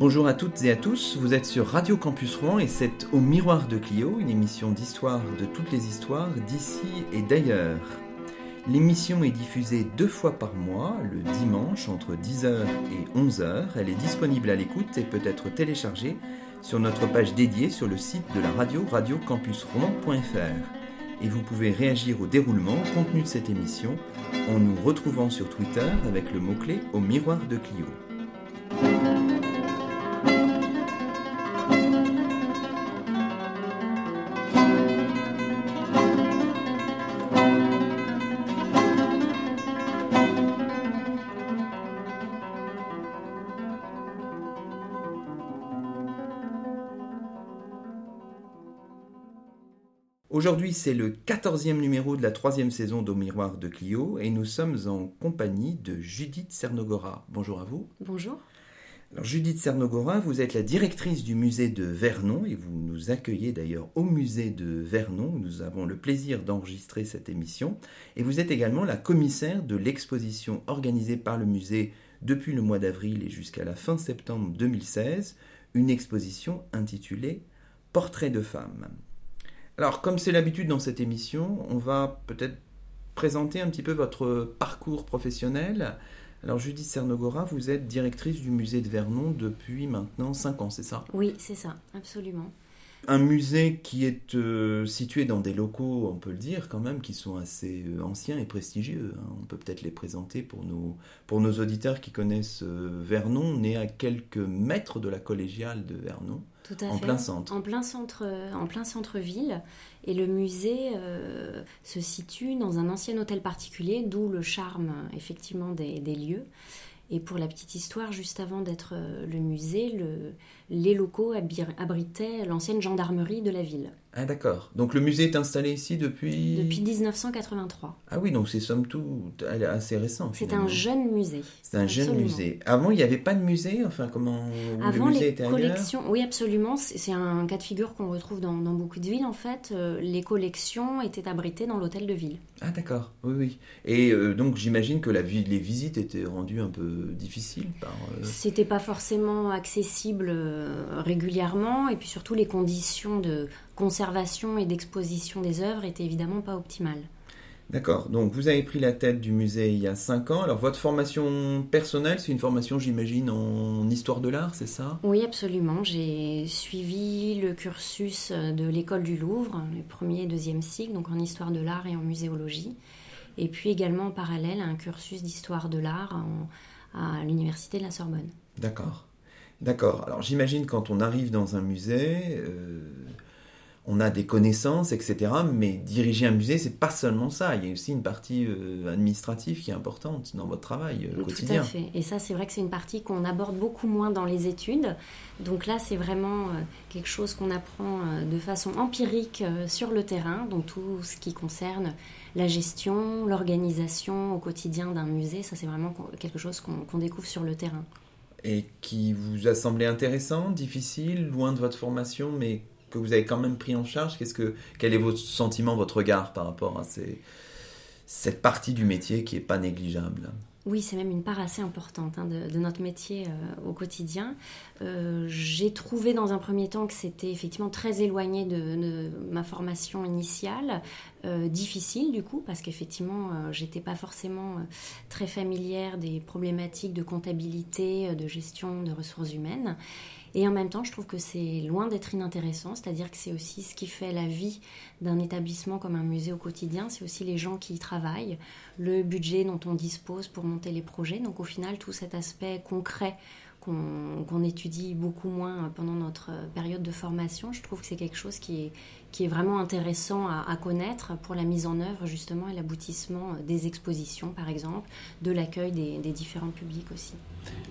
Bonjour à toutes et à tous, vous êtes sur Radio Campus Rouen et c'est Au Miroir de Clio, une émission d'histoire de toutes les histoires d'ici et d'ailleurs. L'émission est diffusée deux fois par mois, le dimanche entre 10h et 11h. Elle est disponible à l'écoute et peut être téléchargée sur notre page dédiée sur le site de la radio radiocampusrouen.fr. Et vous pouvez réagir au déroulement, au contenu de cette émission, en nous retrouvant sur Twitter avec le mot-clé Au Miroir de Clio. Aujourd'hui, c'est le 14e numéro de la troisième saison d'Au Miroir de Clio et nous sommes en compagnie de Judith Cernogora. Bonjour à vous. Bonjour. Alors, Judith Cernogora, vous êtes la directrice du musée de Vernon et vous nous accueillez d'ailleurs au musée de Vernon. Où nous avons le plaisir d'enregistrer cette émission. Et vous êtes également la commissaire de l'exposition organisée par le musée depuis le mois d'avril et jusqu'à la fin septembre 2016, une exposition intitulée Portrait de femmes. Alors, comme c'est l'habitude dans cette émission, on va peut-être présenter un petit peu votre parcours professionnel. Alors, Judith Cernogora, vous êtes directrice du musée de Vernon depuis maintenant 5 ans, c'est ça? Oui, c'est ça, absolument. Un musée qui est euh, situé dans des locaux, on peut le dire quand même, qui sont assez euh, anciens et prestigieux. Hein. On peut peut-être les présenter pour nos, pour nos auditeurs qui connaissent euh, Vernon, né à quelques mètres de la collégiale de Vernon. Tout à en fait. plein centre. En plein centre, en plein centre-ville. Et le musée se situe dans un ancien hôtel particulier, d'où le charme effectivement des, des lieux. Et pour la petite histoire, juste avant d'être le musée, le, les locaux abritaient l'ancienne gendarmerie de la ville. Ah d'accord. Donc le musée est installé ici depuis... Depuis 1983. Ah oui, donc c'est somme toute assez récent. C'est un jeune musée. C'est un jeune musée. Avant, il n'y avait pas de musée Enfin, comment Avant, le musée les était collections... Oui, absolument. C'est un cas de figure qu'on retrouve dans, dans, beaucoup de villes, en fait. Euh, les collections étaient abritées dans l'hôtel de ville. Ah d'accord, oui, oui. Et euh, donc j'imagine que la, les visites étaient rendues un peu difficiles par... Euh... C'était pas forcément accessible euh, régulièrement, et puis surtout les conditions de conservation et d'exposition des œuvres étaient évidemment pas optimales. D'accord, donc vous avez pris la tête du musée il y a 5 ans. Alors votre formation personnelle, c'est une formation, j'imagine, en histoire de l'art, c'est ça? Oui, absolument. J'ai suivi le cursus de l'école du Louvre, les premier et deuxième cycle, donc en histoire de l'art et en muséologie. Et puis également en parallèle un cursus d'histoire de l'art à l'université de la Sorbonne. D'accord. D'accord. Alors j'imagine quand on arrive dans un musée, euh, on a des connaissances, etc. Mais diriger un musée, c'est pas seulement ça. Il y a aussi une partie euh, administrative qui est importante dans votre travail euh, quotidien. Tout à fait. Et ça, c'est vrai que c'est une partie qu'on aborde beaucoup moins dans les études. Donc là, c'est vraiment euh, quelque chose qu'on apprend de façon empirique sur le terrain. Donc tout ce qui concerne la gestion, l'organisation au quotidien d'un musée, ça, c'est vraiment quelque chose qu'on qu découvre sur le terrain. Et qui vous a semblé intéressant, difficile, loin de votre formation, mais que vous avez quand même pris en charge Qu'est-ce que, Quel est votre sentiment, votre regard par rapport à cette partie du métier qui n'est pas négligeable? Oui, c'est même une part assez importante hein, de, notre métier euh, au quotidien. Euh, J'ai trouvé dans un premier temps que c'était effectivement très éloigné de, ma formation initiale, euh, difficile du coup, parce qu'effectivement, j'étais pas forcément très familière des problématiques de comptabilité, de gestion de ressources humaines. Et en même temps, je trouve que c'est loin d'être inintéressant, c'est-à-dire que c'est aussi ce qui fait la vie d'un établissement comme un musée au quotidien, c'est aussi les gens qui y travaillent, le budget dont on dispose pour monter les projets. Donc au final, tout cet aspect concret qu'on qu étudie beaucoup moins pendant notre période de formation, je trouve que c'est quelque chose qui est, vraiment intéressant à, connaître pour la mise en œuvre justement et l'aboutissement des expositions par exemple, de l'accueil des, des, différents publics aussi.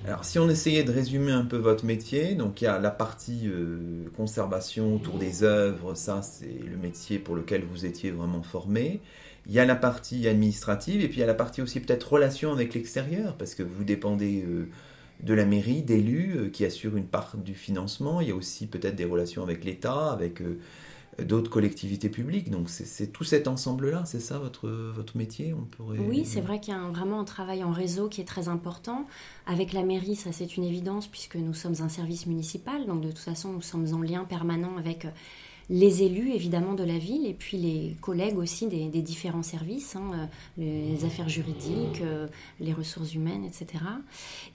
Alors si on essayait de résumer un peu votre métier, donc il y a la partie euh, conservation autour des œuvres, ça c'est le métier pour lequel vous étiez vraiment formé. Il y a la partie administrative et puis il y a la partie aussi peut-être relation avec l'extérieur parce que vous dépendez... Euh, de la mairie, d'élus euh, qui assurent une part du financement. Il y a aussi peut-être des relations avec l'État, avec euh, d'autres collectivités publiques. Donc c'est tout cet ensemble-là, c'est ça votre, votre métier on pourrait... Oui, c'est vrai qu'il y a vraiment un travail en réseau qui est très important. Avec la mairie, ça c'est une évidence puisque nous sommes un service municipal, donc de toute façon nous sommes en lien permanent avec les élus évidemment de la ville et puis les collègues aussi des, différents services, hein, euh, les affaires juridiques, euh, les ressources humaines, etc.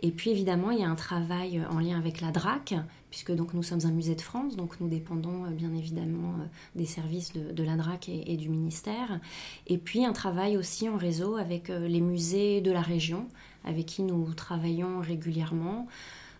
Et puis évidemment il y a un travail en lien avec la DRAC puisque donc nous sommes un musée de France, donc nous dépendons euh, bien évidemment des services de, la DRAC et, du ministère. Et puis un travail aussi en réseau avec les musées de la région, avec qui nous travaillons régulièrement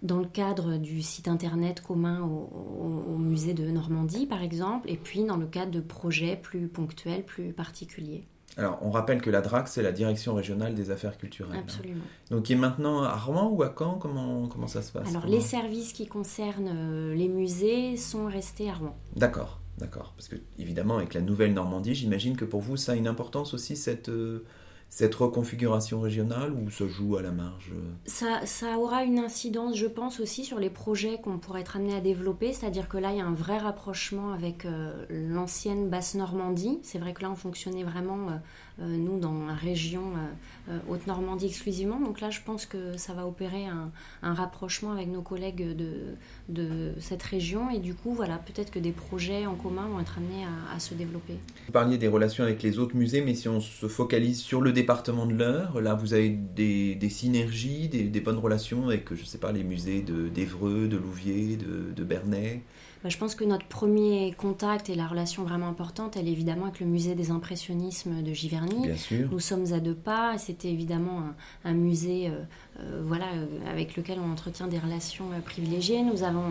dans le cadre du site internet commun au, musée de Normandie, par exemple, et puis dans le cadre de projets plus ponctuels, plus particuliers. Alors, on rappelle que la DRAC, c'est la Direction régionale des affaires culturelles. Hein. Absolument. Donc, qui est maintenant à Rouen ou à Caen? Comment, comment ça se passe Alors, les services qui concernent euh, les musées sont restés à Rouen. D'accord, d'accord. Parce que, évidemment, avec la nouvelle Normandie, j'imagine que pour vous, ça a une importance aussi, cette, euh, cette reconfiguration régionale ou se joue à la marge ça, ça, aura une incidence, je pense, aussi sur les projets qu'on pourrait être amené à développer. C'est-à-dire que là, il y a un vrai rapprochement avec euh, l'ancienne Basse-Normandie. C'est vrai que là, on fonctionnait vraiment euh, euh, nous, dans la région euh, euh, Haute-Normandie exclusivement. Donc là, je pense que ça va opérer un, rapprochement avec nos collègues de, cette région. Et du coup, voilà, peut-être que des projets en commun vont être amenés à, se développer. Vous parliez des relations avec les autres musées, mais si on se focalise sur le département de l'Eure, là, vous avez des, synergies, des, bonnes relations avec, je ne sais pas, les musées d'Evreux, de, Louviers, de Bernay? Bah, je pense que notre premier contact et la relation vraiment importante, elle est évidemment avec le musée des impressionnismes de Giverny. Nous sommes à deux pas. C'était évidemment un, musée euh, euh, voilà, euh, avec lequel on entretient des relations privilégiées. Nous avons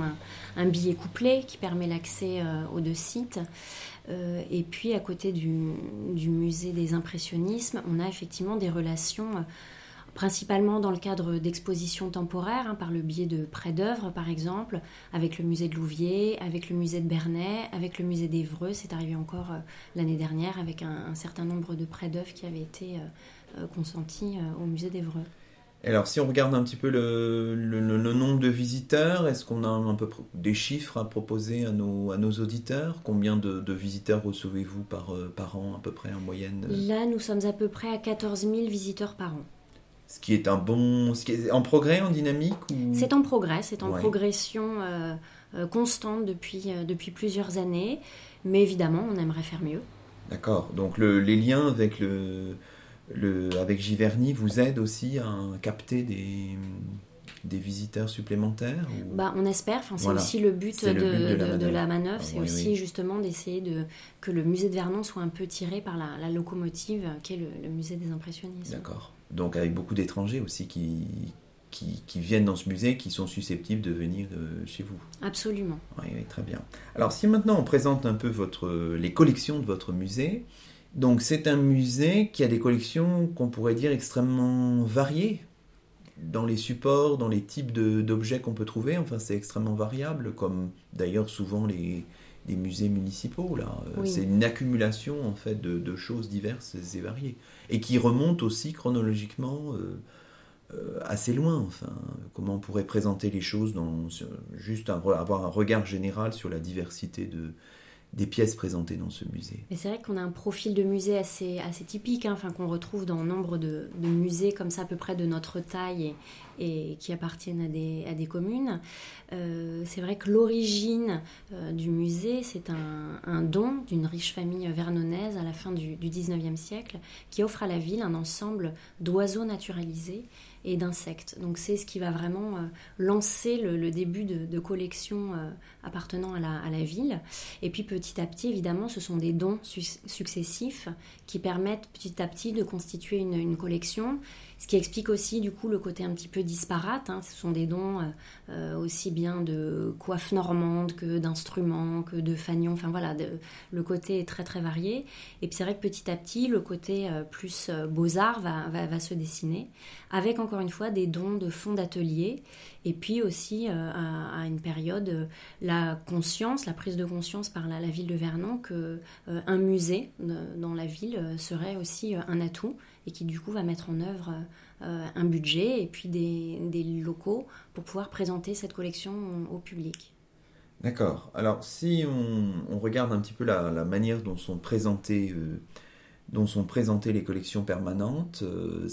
un, billet couplé qui permet l'accès aux deux sites. et puis à côté du, du, musée des impressionnismes, on a effectivement des relations principalement dans le cadre d'expositions temporaires, hein, par le biais de prêts d'œuvres par exemple, avec le musée de Louviers, avec le musée de Bernay, avec le musée d'Evreux. C'est arrivé encore euh, l'année dernière avec un, certain nombre de prêts d'œuvres qui avaient été euh, euh, consentis au musée d'Evreux. Alors, si on regarde un petit peu le, nombre de visiteurs, est-ce qu'on a un peu des chiffres à proposer à nos, à nos auditeurs? Combien de, visiteurs recevez-vous par, par an, à peu près en moyenne? Là, nous sommes à peu près à 14 000 visiteurs par an ce qui est un bon, ce qui est en progrès, en dynamique C'est en progrès, c'est en progression euh, euh, constante depuis, euh, depuis plusieurs années, mais évidemment, on aimerait faire mieux. D'accord. Donc les liens avec le, le avec Giverny vous aident aussi à capter des des visiteurs supplémentaires bah, On espère, enfin, c'est aussi le but, de, la manœuvre, c'est aussi justement d'essayer de, que le musée de Vernon soit un peu tiré par la, locomotive qui est le, musée des impressionnistes. D'accord. Donc avec beaucoup d'étrangers aussi qui, qui, viennent dans ce musée, qui sont susceptibles de venir euh, chez vous. Absolument. Oui, très bien. Alors si maintenant on présente un peu votre, les collections de votre musée, donc c'est un musée qui a des collections qu'on pourrait dire extrêmement variées dans les supports, dans les types d'objets qu'on peut trouver. Enfin, c'est extrêmement variable, comme d'ailleurs souvent les, musées municipaux. Là, c'est une accumulation en fait de, choses diverses et variées, et qui remontent aussi chronologiquement euh, euh, assez loin. Enfin, comment on pourrait présenter les choses dans juste avoir un regard général sur la diversité de des pièces présentées dans ce musée. C'est vrai qu'on a un profil de musée assez, assez typique, hein, qu'on retrouve dans nombre de, musées comme ça à peu près de notre taille et, qui appartiennent à des, à des communes. Euh, c'est vrai que l'origine euh, du musée, c'est un, un don d'une riche famille vernonnaise à la fin du, du 19e siècle qui offre à la ville un ensemble d'oiseaux naturalisés et d'insectes. Donc c'est ce qui va vraiment euh, lancer le, début de, collection euh, appartenant à la, ville. Et puis petit à petit, évidemment, ce sont des dons successifs qui permettent petit à petit de constituer une collection ce qui explique aussi du coup le côté un petit peu disparate. Hein. Ce sont des dons euh, euh, aussi bien de coiffes normandes que d'instruments, que de fanions. Enfin voilà, le côté est très très varié. Et puis c'est vrai que petit à petit, le côté euh, plus beaux-arts va, va, se dessiner, avec encore une fois des dons de fonds d'atelier. Et puis aussi à, une période, la conscience, la prise de conscience par la, la ville de Vernon que un musée dans la ville serait aussi un atout et qui du coup va mettre en œuvre euh, un budget et puis des, locaux pour pouvoir présenter cette collection au public. D'accord. Alors, si on, regarde un petit peu la, manière dont sont présentées, euh, dont sont présentées les collections permanentes, euh,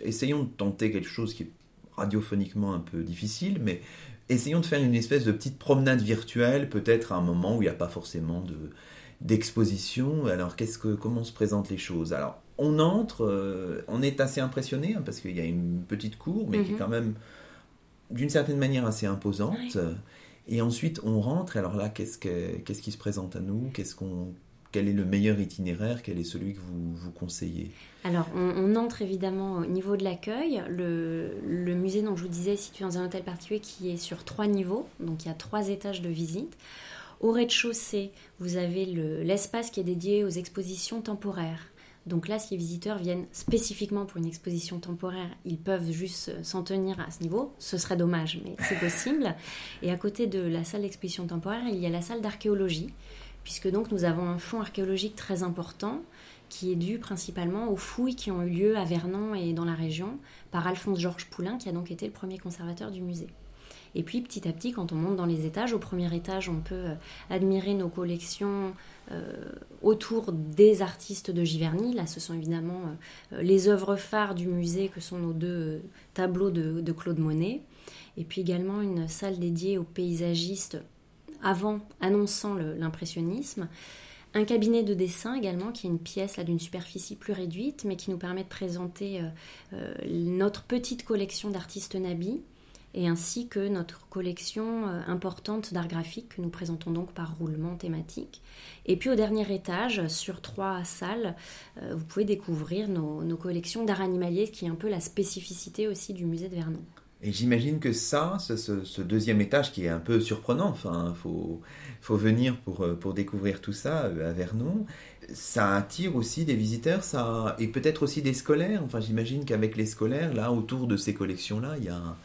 essayons de tenter quelque chose qui est radiophoniquement un peu difficile, mais essayons de faire une espèce de petite promenade virtuelle, peut-être à un moment où il n'y a pas forcément de d'exposition. Alors, qu'est-ce que, comment se présentent les choses? Alors, on entre, euh, on est assez impressionné hein, parce qu'il y a une petite cour, mais qui est mhm. quand même d'une certaine manière assez imposante. Et ensuite, on rentre. alors là, qu'est-ce, qu'est-ce qui se présente à nous? Qu'est-ce qu'on, quel est le meilleur itinéraire? Quel est celui que vous, vous conseillez? Alors, on, entre évidemment au niveau de l'accueil. Le, le, musée dont je vous disais est situé dans un hôtel particulier qui est sur trois niveaux. Donc, il y a trois étages de visite. Au rez-de-chaussée, vous avez l'espace qui est dédié aux expositions temporaires. Donc là, si les visiteurs viennent spécifiquement pour une exposition temporaire, ils peuvent juste s'en tenir à ce niveau. Ce serait dommage, mais c'est possible. Et à côté de la salle d'exposition temporaire, il y a la salle d'archéologie, puisque donc nous avons un fonds archéologique très important qui est dû principalement aux fouilles qui ont eu lieu à Vernon et dans la région par Alphonse Georges Poulain, qui a donc été le premier conservateur du musée. Et puis petit à petit, quand on monte dans les étages, au premier étage, on peut euh, admirer nos collections euh, autour des artistes de Giverny. Là, ce sont évidemment euh, les œuvres phares du musée que sont nos deux tableaux de, Claude Monet. Et puis également une salle dédiée aux paysagistes avant, annonçant l'impressionnisme. Un cabinet de dessin également, qui est une pièce d'une superficie plus réduite, mais qui nous permet de présenter notre petite collection d'artistes nabis et ainsi que notre collection euh, importante d'art graphique que nous présentons donc par roulement thématique. Et puis au dernier étage, sur trois salles, euh, vous pouvez découvrir nos, collections d'art animalier, qui est un peu la spécificité aussi du musée de Vernon. Et j'imagine que ça, ce, deuxième étage qui est un peu surprenant, enfin, faut, faut venir pour, euh, pour découvrir tout ça à Vernon, ça attire aussi des visiteurs, ça, et peut-être aussi des scolaires. Enfin, j'imagine qu'avec les scolaires, là, autour de ces collections-là, il y a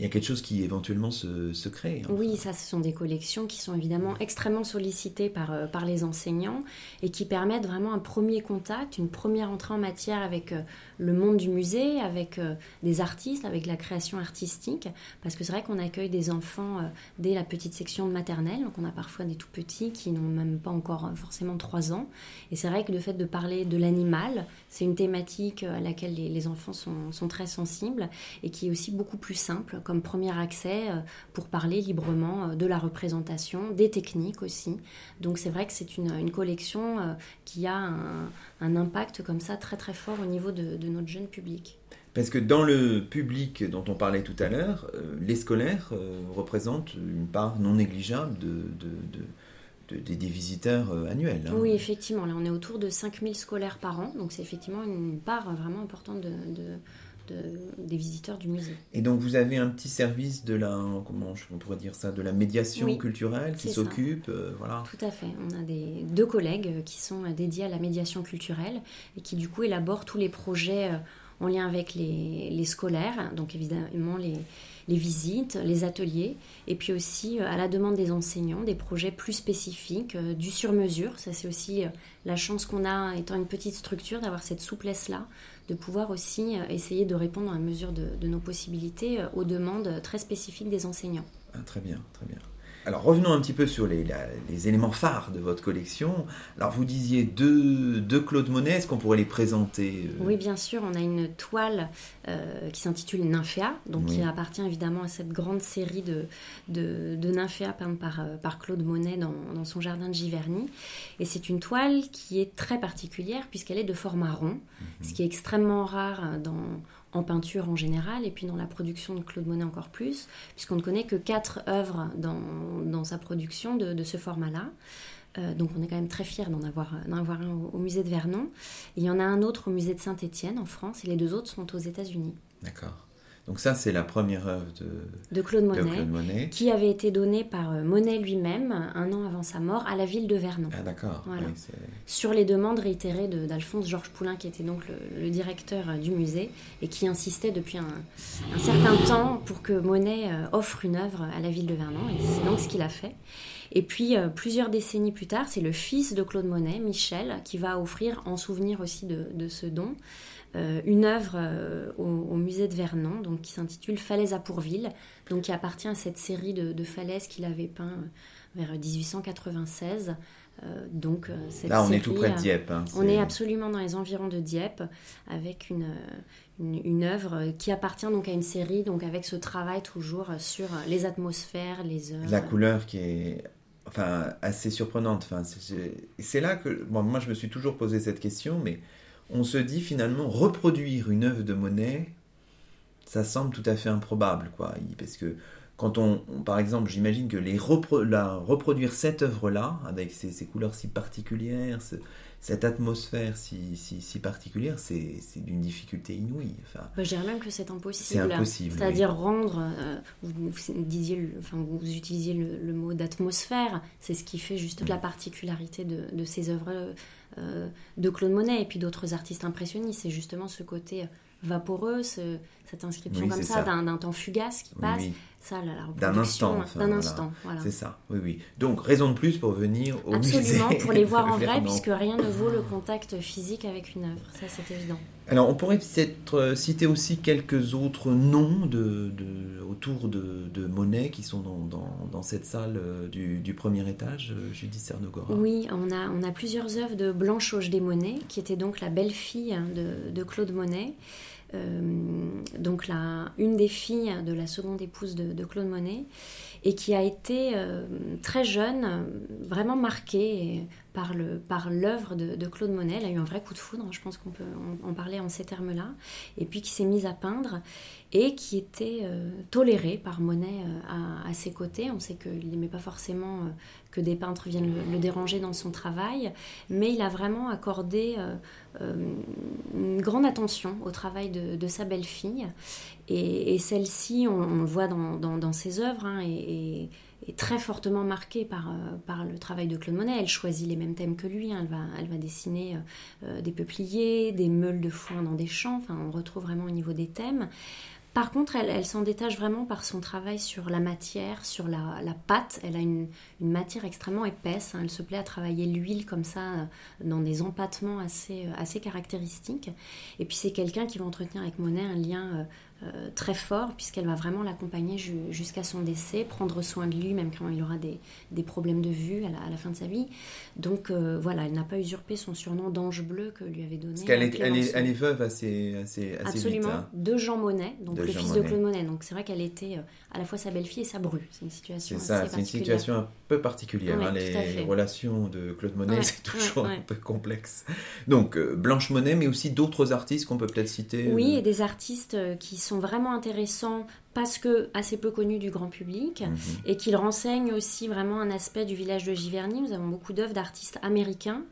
il y a quelque chose qui éventuellement se, crée. Hein. Oui, ça, ce sont des collections qui sont évidemment extrêmement sollicitées par, euh, par les enseignants et qui permettent vraiment un premier contact, une première entrée en matière avec euh, le monde du musée, avec euh, des artistes, avec la création artistique, parce que c'est vrai qu'on accueille des enfants dès la petite section de maternelle, donc on a parfois des tout petits qui n'ont même pas encore forcément 3 ans, et c'est vrai que le fait de parler de l'animal, c'est une thématique à laquelle les, enfants sont, très sensibles, et qui est aussi beaucoup plus simple comme premier accès pour parler librement de la représentation, des techniques aussi. Donc c'est vrai que c'est une, une, collection qui a un un impact comme ça très très fort au niveau de, notre jeune public. Parce que dans le public dont on parlait tout à l'heure, euh, les scolaires euh, représentent une part non négligeable de, des visiteurs euh, annuels. Hein. Oui, effectivement. Là, on est autour de 5000 scolaires par an. Donc, c'est effectivement une part vraiment importante de, des visiteurs du musée. Et donc vous avez un petit service de la, comment on pourrait dire ça, de la médiation culturelle qui s'occupe, euh, voilà. Tout à fait. On a des, deux collègues qui sont dédiés à la médiation culturelle et qui du coup élaborent tous les projets euh, en lien avec les, les scolaires, donc évidemment les, les visites, les ateliers, et puis aussi euh, à la demande des enseignants, des projets plus spécifiques, du sur-mesure. Ça, c'est aussi la chance qu'on a, étant une petite structure, d'avoir cette souplesse-là, de pouvoir aussi euh, essayer de répondre à mesure de, nos possibilités euh, aux demandes très spécifiques des enseignants. Ah, très bien, très bien. Alors revenons un petit peu sur les, les, éléments phares de votre collection. Alors vous disiez deux, deux Claude Monet, est-ce qu'on pourrait les présenter euh? Oui, bien sûr, on a une toile qui s'intitule Nymphéa, donc qui appartient évidemment à cette grande série de, de, de Nymphéa peintes par, par Claude Monet dans, dans, son jardin de Giverny. Et c'est une toile qui est très particulière puisqu'elle est de format rond, mhm. ce qui est extrêmement rare dans en peinture en général, et puis dans la production de Claude Monet encore plus, puisqu'on ne connaît que quatre œuvres dans, dans sa production de, ce format-là. Euh, donc on est quand même très fiers d'en avoir, avoir, un au, musée de Vernon. il y en a un autre au musée de Saint-Étienne en France, et les deux autres sont aux États-Unis. D'accord. Donc ça, c'est la première œuvre de, de, Claude, Monet, qui avait été donnée par euh, Monet lui-même un an avant sa mort à la ville de Vernon. Ah d'accord. Sur les demandes réitérées d'Alphonse Georges Poulain, qui était donc le, directeur euh, du musée et qui insistait depuis un, certain temps pour que Monet euh, offre une œuvre à la ville de Vernon. Et c'est donc ce qu'il a fait. Et puis, plusieurs décennies plus tard, c'est le fils de Claude Monet, Michel, qui va offrir, en souvenir aussi de, ce don, une œuvre au, musée de Vernon, donc qui s'intitule Falaise à Pourville, donc qui appartient à cette série de, de falaises qu'il avait peint vers 1896. Euh, donc, euh, cette Là, on est tout près de euh, Dieppe. Hein, on est absolument dans les environs de Dieppe, avec une, une, œuvre qui appartient donc à une série, donc avec ce travail toujours sur les atmosphères, les heures. La couleur qui est enfin, assez surprenante. Enfin, c'est là que bon, moi, je me suis toujours posé cette question, mais on se dit finalement reproduire une œuvre de Monet, ça semble tout à fait improbable, quoi, parce que quand on, par exemple, j'imagine que les la, reproduire cette œuvre-là, avec ces, couleurs si particulières, cette atmosphère si, si, particulière, c'est d'une difficulté inouïe. Enfin, bah, je dirais même que c'est impossible. C'est impossible. C'est-à-dire rendre, euh, vous, disiez, enfin, vous utilisiez le, mot d'atmosphère, c'est ce qui fait juste la particularité de, ces œuvres euh, de Claude Monet et puis d'autres artistes impressionnistes. C'est justement ce côté vaporeux, cette inscription comme ça, d'un temps fugace qui passe. Ça, la, D'un instant. d'un instant, voilà. C'est ça, oui, oui. Donc, raison de plus pour venir au Absolument, pour les voir en vrai, puisque rien ne vaut le contact physique avec une œuvre. Ça, c'est évident. Alors, on pourrait peut-être euh, citer aussi quelques autres noms de, de autour de, de, Monet qui sont dans, dans, dans cette salle euh, du, du, premier étage, euh, Judith Cernogora. Oui, on a, on a plusieurs œuvres de Blanche Auge des Monet, qui était donc la belle-fille de, de Claude Monet. Euh, donc une des filles de la seconde épouse de, Claude Monet, et qui a été euh, très jeune, vraiment marquée par le par l'œuvre de, Claude Monet. Elle a eu un vrai coup de foudre, je pense qu'on peut en, parler en ces termes-là, et puis qui s'est mise à peindre et qui était euh, tolérée par Monet à, ses côtés. On sait qu'il n'aimait pas forcément que des peintres viennent le, déranger dans son travail, mais il a vraiment accordé euh, euh, une grande attention au travail de, sa belle-fille. Et, celle-ci, on, le voit dans, ses œuvres, hein, est, très fortement marquée par, euh, par le travail de Claude Monet. Elle choisit les mêmes thèmes que lui. Hein. Elle, va, elle va dessiner des peupliers, des meules de foin dans des champs. Enfin, on retrouve vraiment au niveau des thèmes. Par contre, elle, s'en détache vraiment par son travail sur la matière, sur la, pâte. Elle a une, matière extrêmement épaisse. Hein. Elle se plaît à travailler l'huile comme ça, euh, dans des empattements assez, euh, assez caractéristiques. Et puis c'est quelqu'un qui va entretenir avec Monet un lien euh, euh, très fort puisqu'elle va vraiment l'accompagner jusqu'à son décès, prendre soin de lui même quand il aura des, des problèmes de vue à la, fin de sa vie. Donc euh, voilà, elle n'a pas usurpé son surnom d'ange bleu que lui avait donné. Parce qu'elle est, elle est, elle est, veuve assez, assez, assez Absolument, vite, hein. de Jean Monnet, donc le fils de Claude Monet. Donc c'est vrai qu'elle était euh, à la fois sa belle-fille et sa bru. C'est une situation ça, c'est une situation un peu particulière. Hein. les relations de Claude Monet, c'est toujours un peu complexe. Donc Blanche Monet, mais aussi d'autres artistes qu'on peut peut-être citer. Oui, et des artistes qui sont sont vraiment intéressants parce que assez peu connus du grand public mhm. et qu'ils renseignent aussi vraiment un aspect du village de Giverny. Nous avons beaucoup d'œuvres d'artistes américains.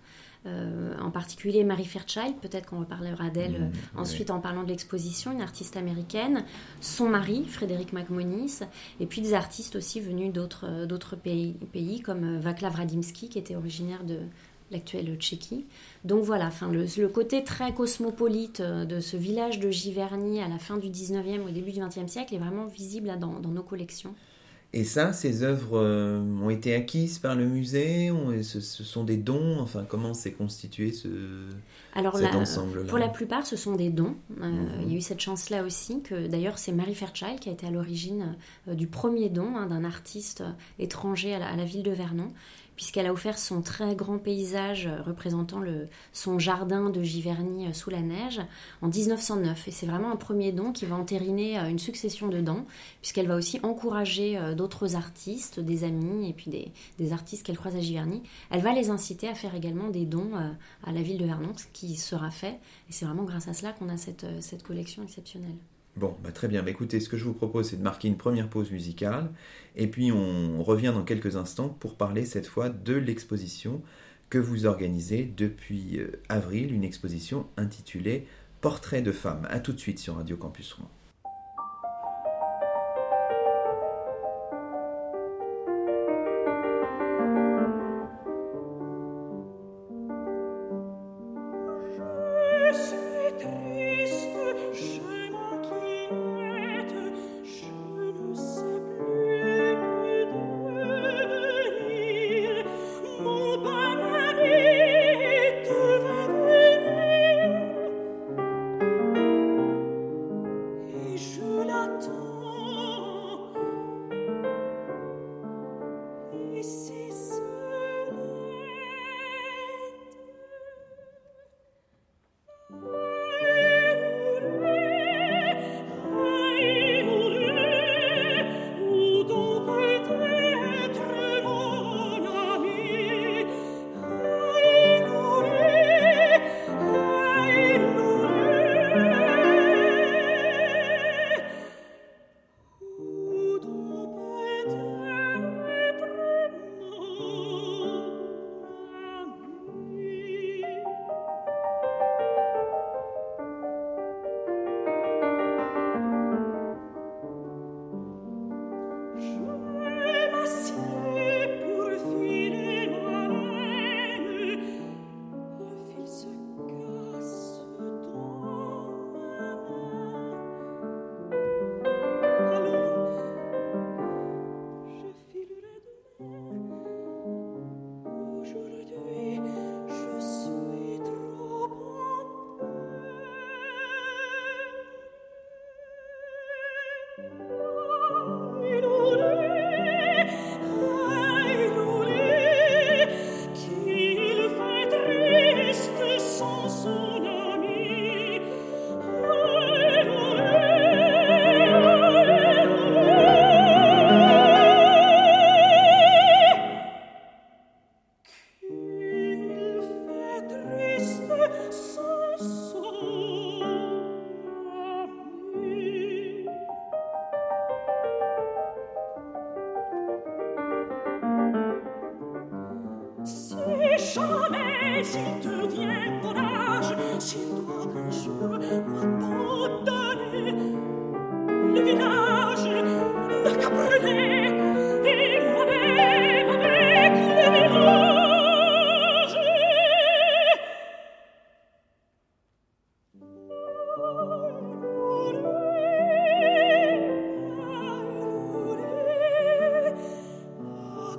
Euh, en particulier Mary Fairchild, peut-être qu'on reparlera d'elle mhm. euh, ensuite en parlant de l'exposition, une artiste américaine, son mari, Frédéric McMonis, et puis des artistes aussi venus d'autres, euh, d'autres pays, pays, comme Vaclav Radimski, qui était originaire de, l'actuelle Tchéquie. Donc voilà, enfin, le, côté très cosmopolite euh, de ce village de Giverny à la fin du 19e, au début du 20e siècle est vraiment visible dans, nos collections. Et ça, ces œuvres euh, ont été acquises par le musée ce, sont des dons Enfin, comment s'est constitué ce, Alors, cet ensemble-là? Pour la plupart, ce sont des dons. Euh, mhm. Il y a eu cette chance-là aussi, que d'ailleurs, c'est Marie Fairchild qui a été à l'origine du premier don hein, d'un artiste étranger à la, ville de Vernon puisqu'elle a offert son très grand paysage euh, représentant son jardin de Giverny euh, sous la neige en 1909. Et c'est vraiment un premier don qui va entériner euh, une succession de dons, puisqu'elle va aussi encourager d'autres artistes, des amis et puis des, artistes qu'elle croise à Giverny. Elle va les inciter à faire également des dons à la ville de Vernon, ce qui sera fait. Et c'est vraiment grâce à cela qu'on a cette collection exceptionnelle. Bon, bah très bien. Bah écoutez, ce que je vous propose, c'est de marquer une première pause musicale. Et puis, on revient dans quelques instants pour parler cette fois de l'exposition que vous organisez depuis euh, avril, une exposition intitulée Portrait de femmes. A tout de suite sur Radio Campus Rouen.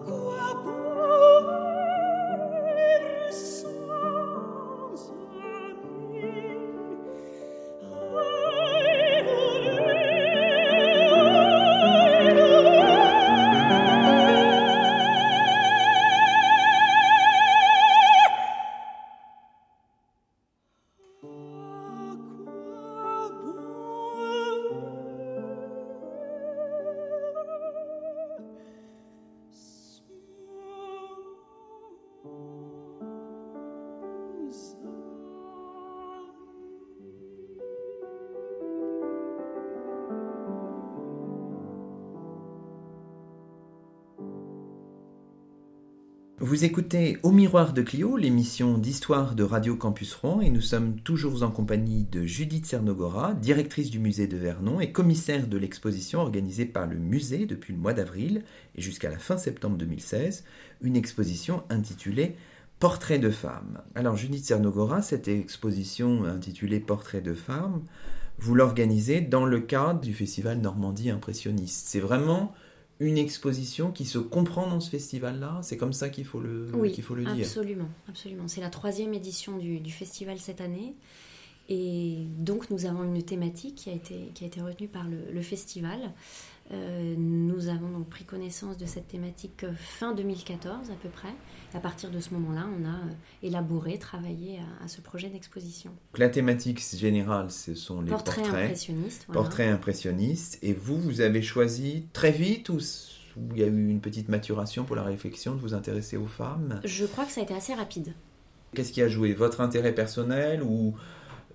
walk away. Vous écoutez Au Miroir de Clio, l'émission d'histoire de Radio Campus Rouen, et nous sommes toujours en compagnie de Judith Cernogora, directrice du musée de Vernon et commissaire de l'exposition organisée par le musée depuis le mois d'avril et jusqu'à la fin septembre 2016, une exposition intitulée Portrait de femmes. Alors Judith Cernogora, cette exposition intitulée Portrait de femmes, vous l'organisez dans le cadre du festival Normandie Impressionniste. C'est vraiment une exposition qui se comprend dans ce festival-là C'est comme ça qu'il faut le, qu'il faut le dire Absolument, absolument. C'est la troisième édition du, du, festival cette année. Et donc nous avons une thématique qui a été, qui a été retenue par le, le festival. Euh, nous avons donc pris connaissance de cette thématique fin 2014 à peu près. À partir de ce moment-là, on a euh, élaboré, travaillé à, ce projet d'exposition. La thématique générale, ce sont les portraits. Portraits impressionnistes. Portraits impressionnistes. Et vous, vous avez choisi très vite ou il y a eu une petite maturation pour la réflexion de vous intéresser aux femmes? Je crois que ça a été assez rapide. Qu'est-ce qui a joué? Votre intérêt personnel ou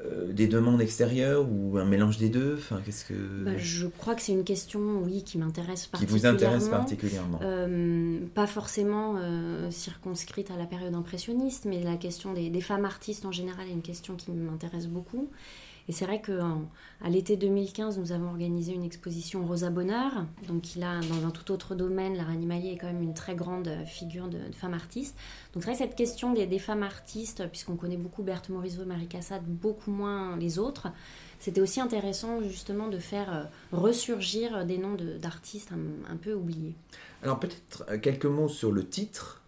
euh, des demandes extérieures ou un mélange des deux? Enfin, qu'est-ce que... Bah, je crois que c'est une question, oui, qui m'intéresse particulièrement. Qui vous intéresse particulièrement euh, Pas forcément euh, circonscrite à la période impressionniste, mais la question des, des, femmes artistes en général est une question qui m'intéresse beaucoup. Et c'est vrai qu'à l'été 2015, nous avons organisé une exposition Rosa Bonheur. Donc, il a, dans un tout autre domaine, l'art animalier est quand même une très grande figure de, femme artiste. Donc, c'est vrai cette question des, femmes artistes, puisqu'on connaît beaucoup Berthe Morisot, Marie Cassatt, beaucoup moins les autres, c'était aussi intéressant justement de faire euh, ressurgir des noms d'artistes un, peu oubliés. Alors, peut-être euh, quelques mots sur le titre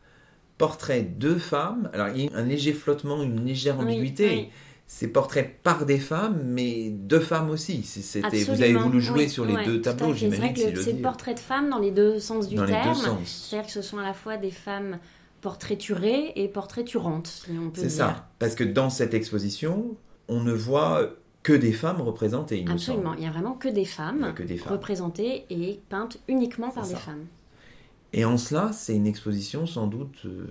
portrait de femmes. Alors, il y a un léger flottement, une légère ambiguïté ces portraits par des femmes, mais de femmes aussi. C'était, vous avez voulu jouer sur les deux tableaux, j'imagine. C'est vrai que c'est le portrait de femmes dans les deux sens du terme. C'est-à-dire que ce sont à la fois des femmes portraiturées et portraiturantes, si on peut C'est ça, parce que dans cette exposition, on ne voit que des femmes représentées. Il Absolument, il n'y a vraiment que des femmes, que des femmes représentées et peintes uniquement par des femmes. Et en cela, c'est une exposition sans doute euh,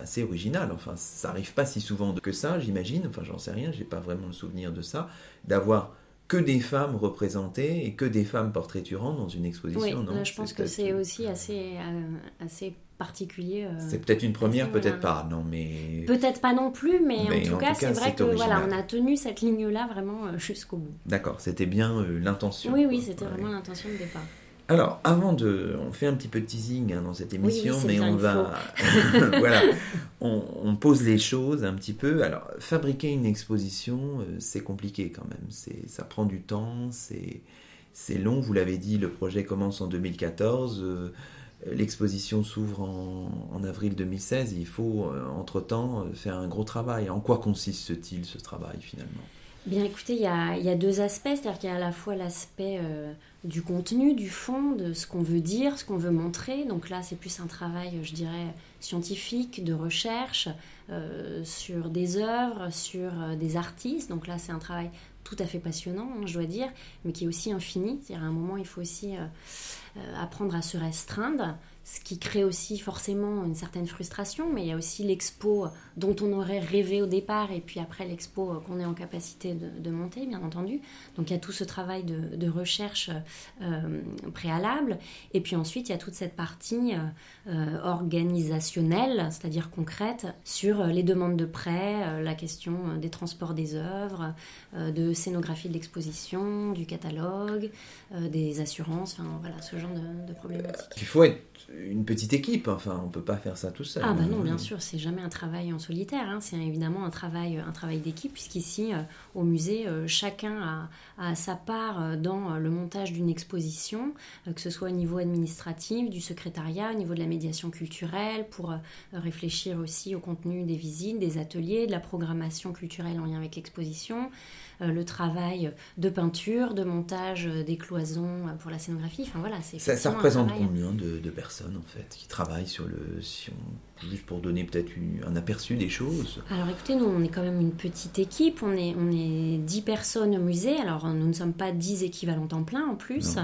assez originale. Enfin, ça n'arrive pas si souvent que ça, j'imagine. Enfin, j'en sais rien, j'ai pas vraiment le souvenir de ça, d'avoir que des femmes représentées et que des femmes portraiturantes dans une exposition. Oui, non? je pense que c'est aussi assez, euh, assez particulier. Euh, c'est peut-être une première, peut-être pas, non, mais peut-être pas non plus, mais, en, tout, cas, c'est vrai que voilà, on a tenu cette ligne-là vraiment jusqu'au bout. D'accord, c'était bien l'intention. Oui, oui, c'était vraiment l'intention de départ. Alors, avant de. On fait un petit peu de teasing hein, dans cette émission, mais on va. voilà. On, pose les choses un petit peu. Alors, fabriquer une exposition, euh, c'est compliqué quand même. Ça prend du temps, c'est long. Vous l'avez dit, le projet commence en 2014. Euh, l'exposition s'ouvre en, avril 2016. il faut, euh, entre-temps, faire un gros travail. En quoi consiste-t-il ce travail finalement? Bien écoutez, il y a, deux aspects, c'est-à-dire qu'il y a à la fois l'aspect euh, du contenu, du fond, de ce qu'on veut dire, ce qu'on veut montrer. Donc là, c'est plus un travail, je dirais, scientifique, de recherche euh, sur des œuvres, sur euh, des artistes. Donc là, c'est un travail tout à fait passionnant, hein, je dois dire, mais qui est aussi infini. C'est-à-dire un moment, il faut aussi apprendre à se restreindre ce qui crée aussi forcément une certaine frustration, mais il y a aussi l'expo dont on aurait rêvé au départ, et puis après l'expo qu'on est en capacité de, monter, bien entendu. Donc il y a tout ce travail de, recherche euh, préalable, et puis ensuite il y a toute cette partie euh, organisationnelle, c'est-à-dire concrète, sur les demandes de prêt, euh, la question des transports des œuvres, de scénographie de l'exposition, du catalogue, des assurances, enfin voilà, ce genre de, de problématiques. Il faut une petite équipe. Enfin, on peut pas faire ça tout seul. Ah bah non, bien sûr, c'est jamais un travail en solitaire. Hein. C'est évidemment un travail, un travail d'équipe, puisqu'ici, euh, au musée, euh, chacun a, sa part euh, dans le montage d'une exposition, que ce soit au niveau administratif, du secrétariat, au niveau de la médiation culturelle, pour réfléchir aussi au contenu des visites, des ateliers, de la programmation culturelle en lien avec l'exposition. Euh, le travail de peinture, de montage des cloisons pour la scénographie. Enfin voilà, ça, représente combien de, personnes en fait qui travaillent sur le si juste pour donner peut-être un aperçu des choses. Alors écoutez, nous on est quand même une petite équipe, on est, on est 10 personnes au musée, alors nous ne sommes pas 10 équivalents temps plein en plus,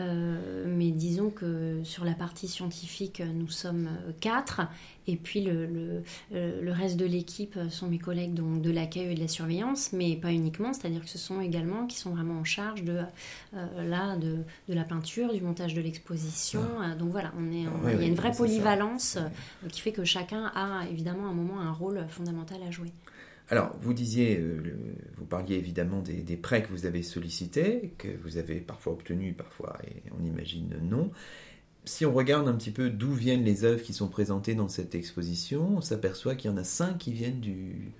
euh, mais disons que sur la partie scientifique nous sommes 4 Et puis le, le, le reste de l'équipe sont mes collègues donc, de l'accueil et de la surveillance, mais pas uniquement, c'est-à-dire que ce sont également qui sont vraiment en charge de, là, de, de, la peinture, du montage de l'exposition. Ah. donc voilà, on est, il y a une vraie polyvalence qui fait que chacun a évidemment un moment un rôle fondamental à jouer. Alors, vous disiez, euh, vous parliez évidemment des, prêts que vous avez sollicités, que vous avez parfois obtenus, parfois, et on imagine non. Si on regarde un petit peu d'où viennent les œuvres qui sont présentées dans cette exposition, on s'aperçoit qu'il y en a cinq qui viennent du,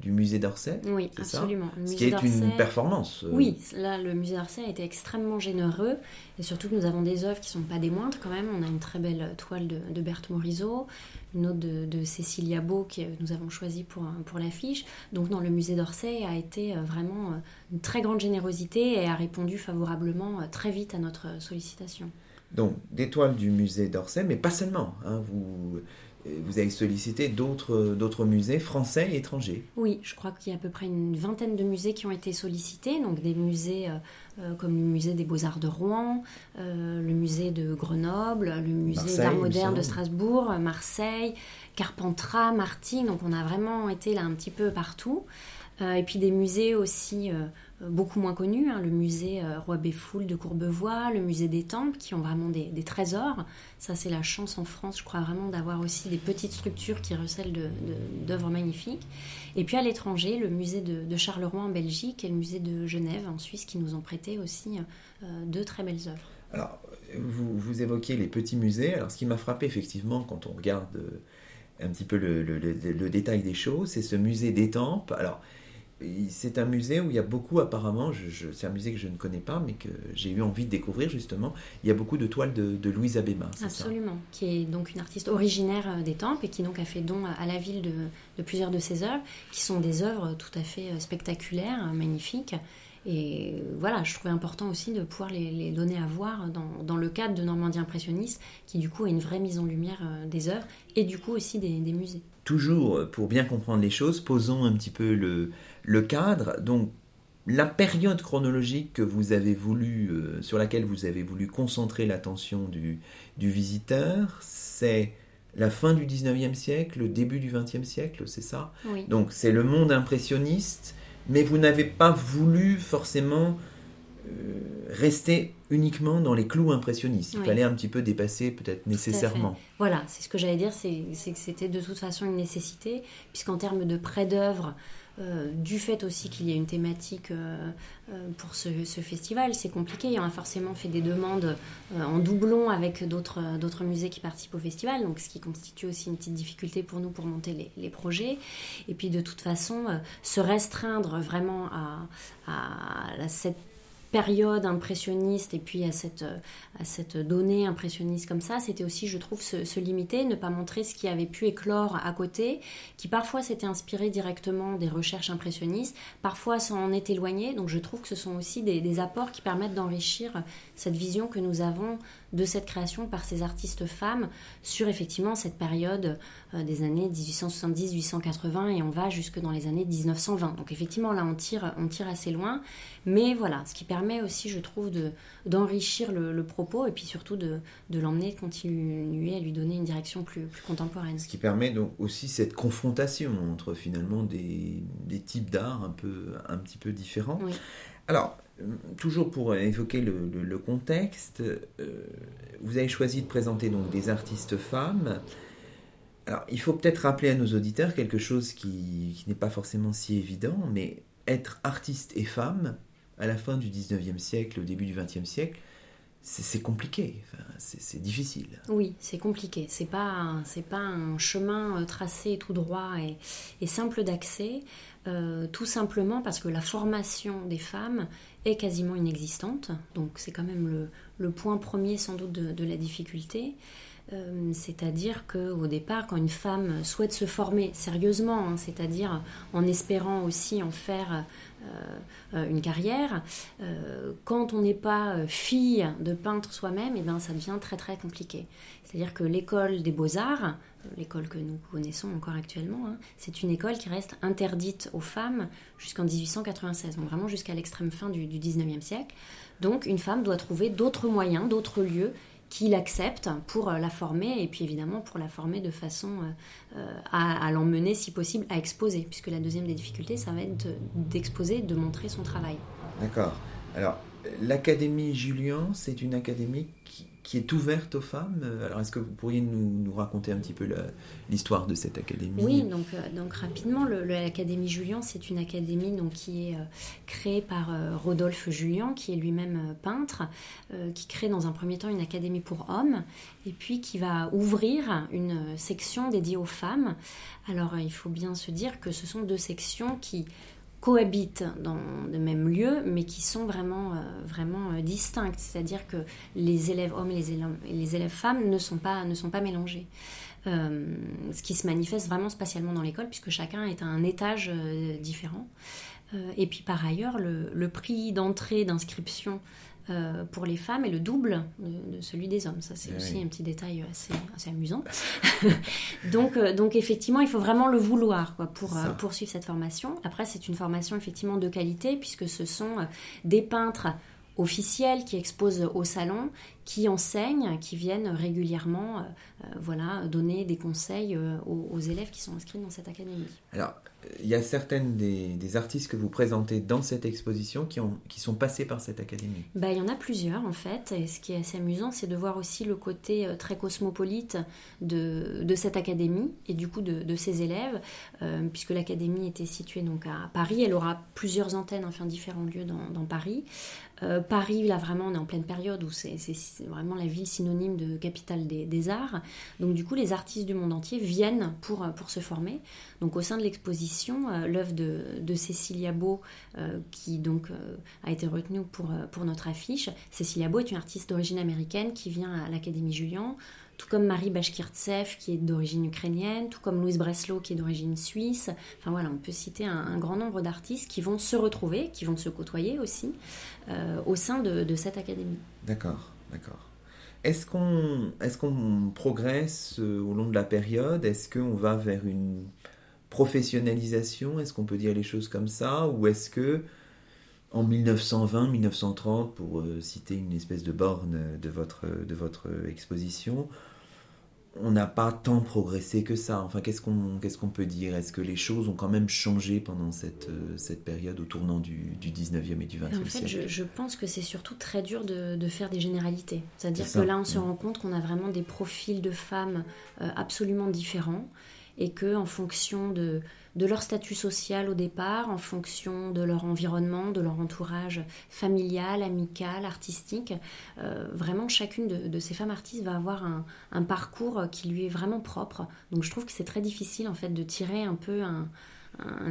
du musée d'Orsay. Oui, absolument. Ce qui est une performance. Euh. Oui, là, le musée d'Orsay a été extrêmement généreux. Et surtout que nous avons des œuvres qui ne sont pas des moindres quand même. On a une très belle toile de, Berthe Morisot, une autre de, Cécilia Beau que nous avons choisi pour, pour l'affiche. Donc, dans le musée d'Orsay a été euh, vraiment euh, une très grande générosité et a répondu favorablement très vite à notre sollicitation. Donc, des toiles du musée d'Orsay, mais pas seulement. Hein, vous vous avez sollicité d'autres musées français et étrangers. Oui, je crois qu'il y a à peu près une vingtaine de musées qui ont été sollicités, donc des musées euh, euh, comme le musée des beaux-arts de Rouen, euh, le musée de Grenoble, le musée d'art moderne de Strasbourg, Marseille, Carpentras, Martigues, donc on a vraiment été là un petit peu partout. et puis des musées aussi beaucoup moins connus, hein, le musée euh, Roi Béfoul de Courbevoie, le musée des Temples, qui ont vraiment des, trésors. Ça, c'est la chance en France, je crois vraiment, d'avoir aussi des petites structures qui recèlent d'œuvres magnifiques. Et puis à l'étranger, le musée de, Charleroi en Belgique et le musée de Genève en Suisse, qui nous ont prêté aussi euh, deux très belles œuvres. Alors, vous, vous évoquez les petits musées. Alors, ce qui m'a frappé effectivement quand on regarde euh, un petit peu le, le détail des choses, c'est ce musée des Temples. Alors, c'est un musée où il y a beaucoup apparemment, c'est un musée que je ne connais pas, mais que j'ai eu envie de découvrir justement. Il y a beaucoup de toiles de, Louise Abéma. Absolument, qui est donc une artiste originaire euh, des Tempes et qui donc a fait don à la ville de, plusieurs de ses œuvres, qui sont des œuvres tout à fait euh, spectaculaires, euh, magnifiques. Et voilà, je trouvais important aussi de pouvoir les, donner à voir dans, le cadre de Normandie impressionniste, qui du coup est une vraie mise en lumière des œuvres et du coup aussi des musées. Toujours, pour bien comprendre les choses, posons un petit peu le, le cadre, donc la période chronologique que vous avez voulu, euh, sur laquelle vous avez voulu concentrer l'attention du, visiteur, c'est la fin du 19e siècle, le début du 20e siècle, c'est ça? Donc c'est le monde impressionniste, mais vous n'avez pas voulu forcément euh, rester uniquement dans les clous impressionnistes. Il fallait un petit peu dépasser peut-être nécessairement. Voilà, c'est ce que j'allais dire, c'est que c'était de toute façon une nécessité, puisqu'en termes de prêt d'œuvre, euh, du fait aussi qu'il y a une thématique euh, euh, pour ce, festival, c'est compliqué. On a forcément fait des demandes en doublon avec d'autres musées qui participent au festival, donc ce qui constitue aussi une petite difficulté pour nous pour monter les, projets. Et puis de toute façon, se restreindre vraiment à, à cette période impressionniste et puis à cette, à cette donnée impressionniste comme ça, c'était aussi, je trouve, se, limiter, ne pas montrer ce qui avait pu éclore à côté, qui parfois s'était inspiré directement des recherches impressionnistes, parfois s'en est éloigné. Donc je trouve que ce sont aussi des apports qui permettent d'enrichir cette vision que nous avons de cette création par ces artistes femmes sur effectivement cette période euh, des années 1870-1880 et on va jusque dans les années 1920. Donc effectivement là on tire, on tire assez loin, mais voilà, ce qui permet aussi je trouve de, d'enrichir le, propos et puis surtout de, de l'emmener, de continuer à lui donner une direction plus, plus contemporaine. Ce qui permet donc aussi cette confrontation entre finalement des, des types d'art un, peu, un petit peu différents. Alors, toujours pour évoquer le, contexte, euh, vous avez choisi de présenter donc des artistes femmes. Alors, il faut peut-être rappeler à nos auditeurs quelque chose qui, n'est pas forcément si évident, mais être artiste et femme à la fin du 19e siècle, au début du 20e siècle, c'est compliqué, c'est difficile. Oui, c'est compliqué. C'est pas pas un chemin euh, tracé tout droit et, simple d'accès, euh, tout simplement parce que la formation des femmes est quasiment inexistante. Donc c'est quand même le, point premier sans doute de, la difficulté. Euh, c'est-à-dire qu'au départ, quand une femme souhaite se former sérieusement, hein, c'est-à-dire en espérant aussi en faire une carrière, euh, quand on n'est pas fille de peintre soi-même, et eh ben, ça devient très très compliqué. C'est-à-dire que l'école des beaux-arts, l'école que nous connaissons encore actuellement, hein, c'est une école qui reste interdite aux femmes jusqu'en 1896, donc vraiment jusqu'à l'extrême fin du, du 19e siècle. Donc une femme doit trouver d'autres moyens, d'autres lieux qu'il accepte pour la former et puis évidemment pour la former de façon à, à l'emmener si possible à exposer, puisque la deuxième des difficultés, ça va être d'exposer, de montrer son travail. D'accord. Alors, l'Académie Julien, c'est une académie qui, qui est ouverte aux femmes. Alors, est-ce que vous pourriez nous, raconter un petit peu l'histoire de cette académie Oui, donc, euh, donc rapidement, l'Académie Julien, c'est une académie donc, qui est euh, créée par euh, Rodolphe Julien, qui est lui-même peintre, qui crée dans un premier temps une académie pour hommes, et puis qui va ouvrir une section dédiée aux femmes. Alors, il faut bien se dire que ce sont deux sections qui cohabitent dans le même lieu, mais qui sont vraiment, euh, vraiment euh, distinctes. C'est-à-dire que les élèves hommes et les élèves, femmes ne sont pas, ne sont pas mélangés. Euh, ce qui se manifeste vraiment spatialement dans l'école, puisque chacun est à un étage différent. et puis par ailleurs, le, le prix d'entrée, d'inscription euh, pour les femmes est le double de, celui des hommes. Ça, c'est aussi un petit détail assez, assez amusant. donc, euh, donc, effectivement, il faut vraiment le vouloir quoi, pour euh, poursuivre cette formation. Après, c'est une formation effectivement de qualité puisque ce sont des peintres officiels qui exposent au salon, qui enseignent, qui viennent régulièrement voilà, donner des conseils aux, aux, élèves qui sont inscrits dans cette académie. Alors, il y a certaines des, artistes que vous présentez dans cette exposition qui, ont, qui sont passés par cette académie. Bah, il y en a plusieurs en fait. Et ce qui est assez amusant, c'est de voir aussi le côté euh, très cosmopolite de, de, cette académie et du coup de, de ses élèves, euh, puisque l'académie était située donc à Paris. Elle aura plusieurs antennes, enfin différents lieux dans, dans Paris. Euh, Paris, là vraiment, on est en pleine période où c'est vraiment la ville synonyme de capitale des, arts. Donc du coup, les artistes du monde entier viennent pour, pour se former. Donc au sein de l'exposition, euh, l'œuvre de, de, Cécilia Beau, euh, qui donc a été retenue pour, pour notre affiche. Cécilia Beau est une artiste d'origine américaine qui vient à l'Académie Julian tout comme Marie Bashkirtsev qui est d'origine ukrainienne, tout comme Louise Breslau qui est d'origine suisse. Enfin voilà, on peut citer un, grand nombre d'artistes qui vont se retrouver, qui vont se côtoyer aussi euh, au sein de, cette académie. D'accord, d'accord. Est-ce qu'on est qu'on progresse euh, au long de la période? Est-ce qu'on va vers une professionnalisation? Est-ce qu'on peut dire les choses comme ça? Ou est-ce que en 1920-1930, pour euh, citer une espèce de borne de votre, de votre exposition, on n'a pas tant progressé que ça. Enfin, qu'est-ce qu'on qu'est-ce qu'on peut dire? Est-ce que les choses ont quand même changé pendant cette, euh, cette période au tournant du, du 19e et du 20e en fait, siècle? je, pense que c'est surtout très dur de, de faire des généralités. C'est-à-dire que là, on se mm. rend compte qu'on a vraiment des profils de femmes euh, absolument différents et que en fonction de, leur statut social au départ, en fonction de leur environnement, de leur entourage familial, amical, artistique. Euh, vraiment, chacune de, ces femmes artistes va avoir un, parcours qui lui est vraiment propre. Donc je trouve que c'est très difficile en fait de tirer un peu un,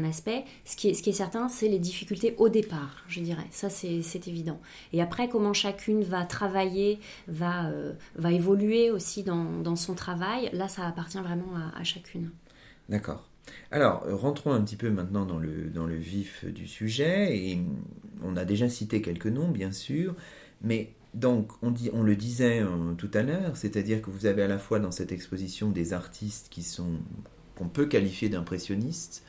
aspect. Ce qui est, certain, c'est les difficultés au départ, je dirais. Ça, c'est évident. Et après, comment chacune va travailler, va, euh, va évoluer aussi dans, son travail, là, ça appartient vraiment à chacune. D'accord. Alors, rentrons un petit peu maintenant dans le, dans le vif du sujet, et on a déjà cité quelques noms, bien sûr, mais donc, on, dit, on le disait euh, tout à l'heure, c'est-à-dire que vous avez à la fois dans cette exposition des artistes qui sont qu'on peut qualifier d'impressionnistes,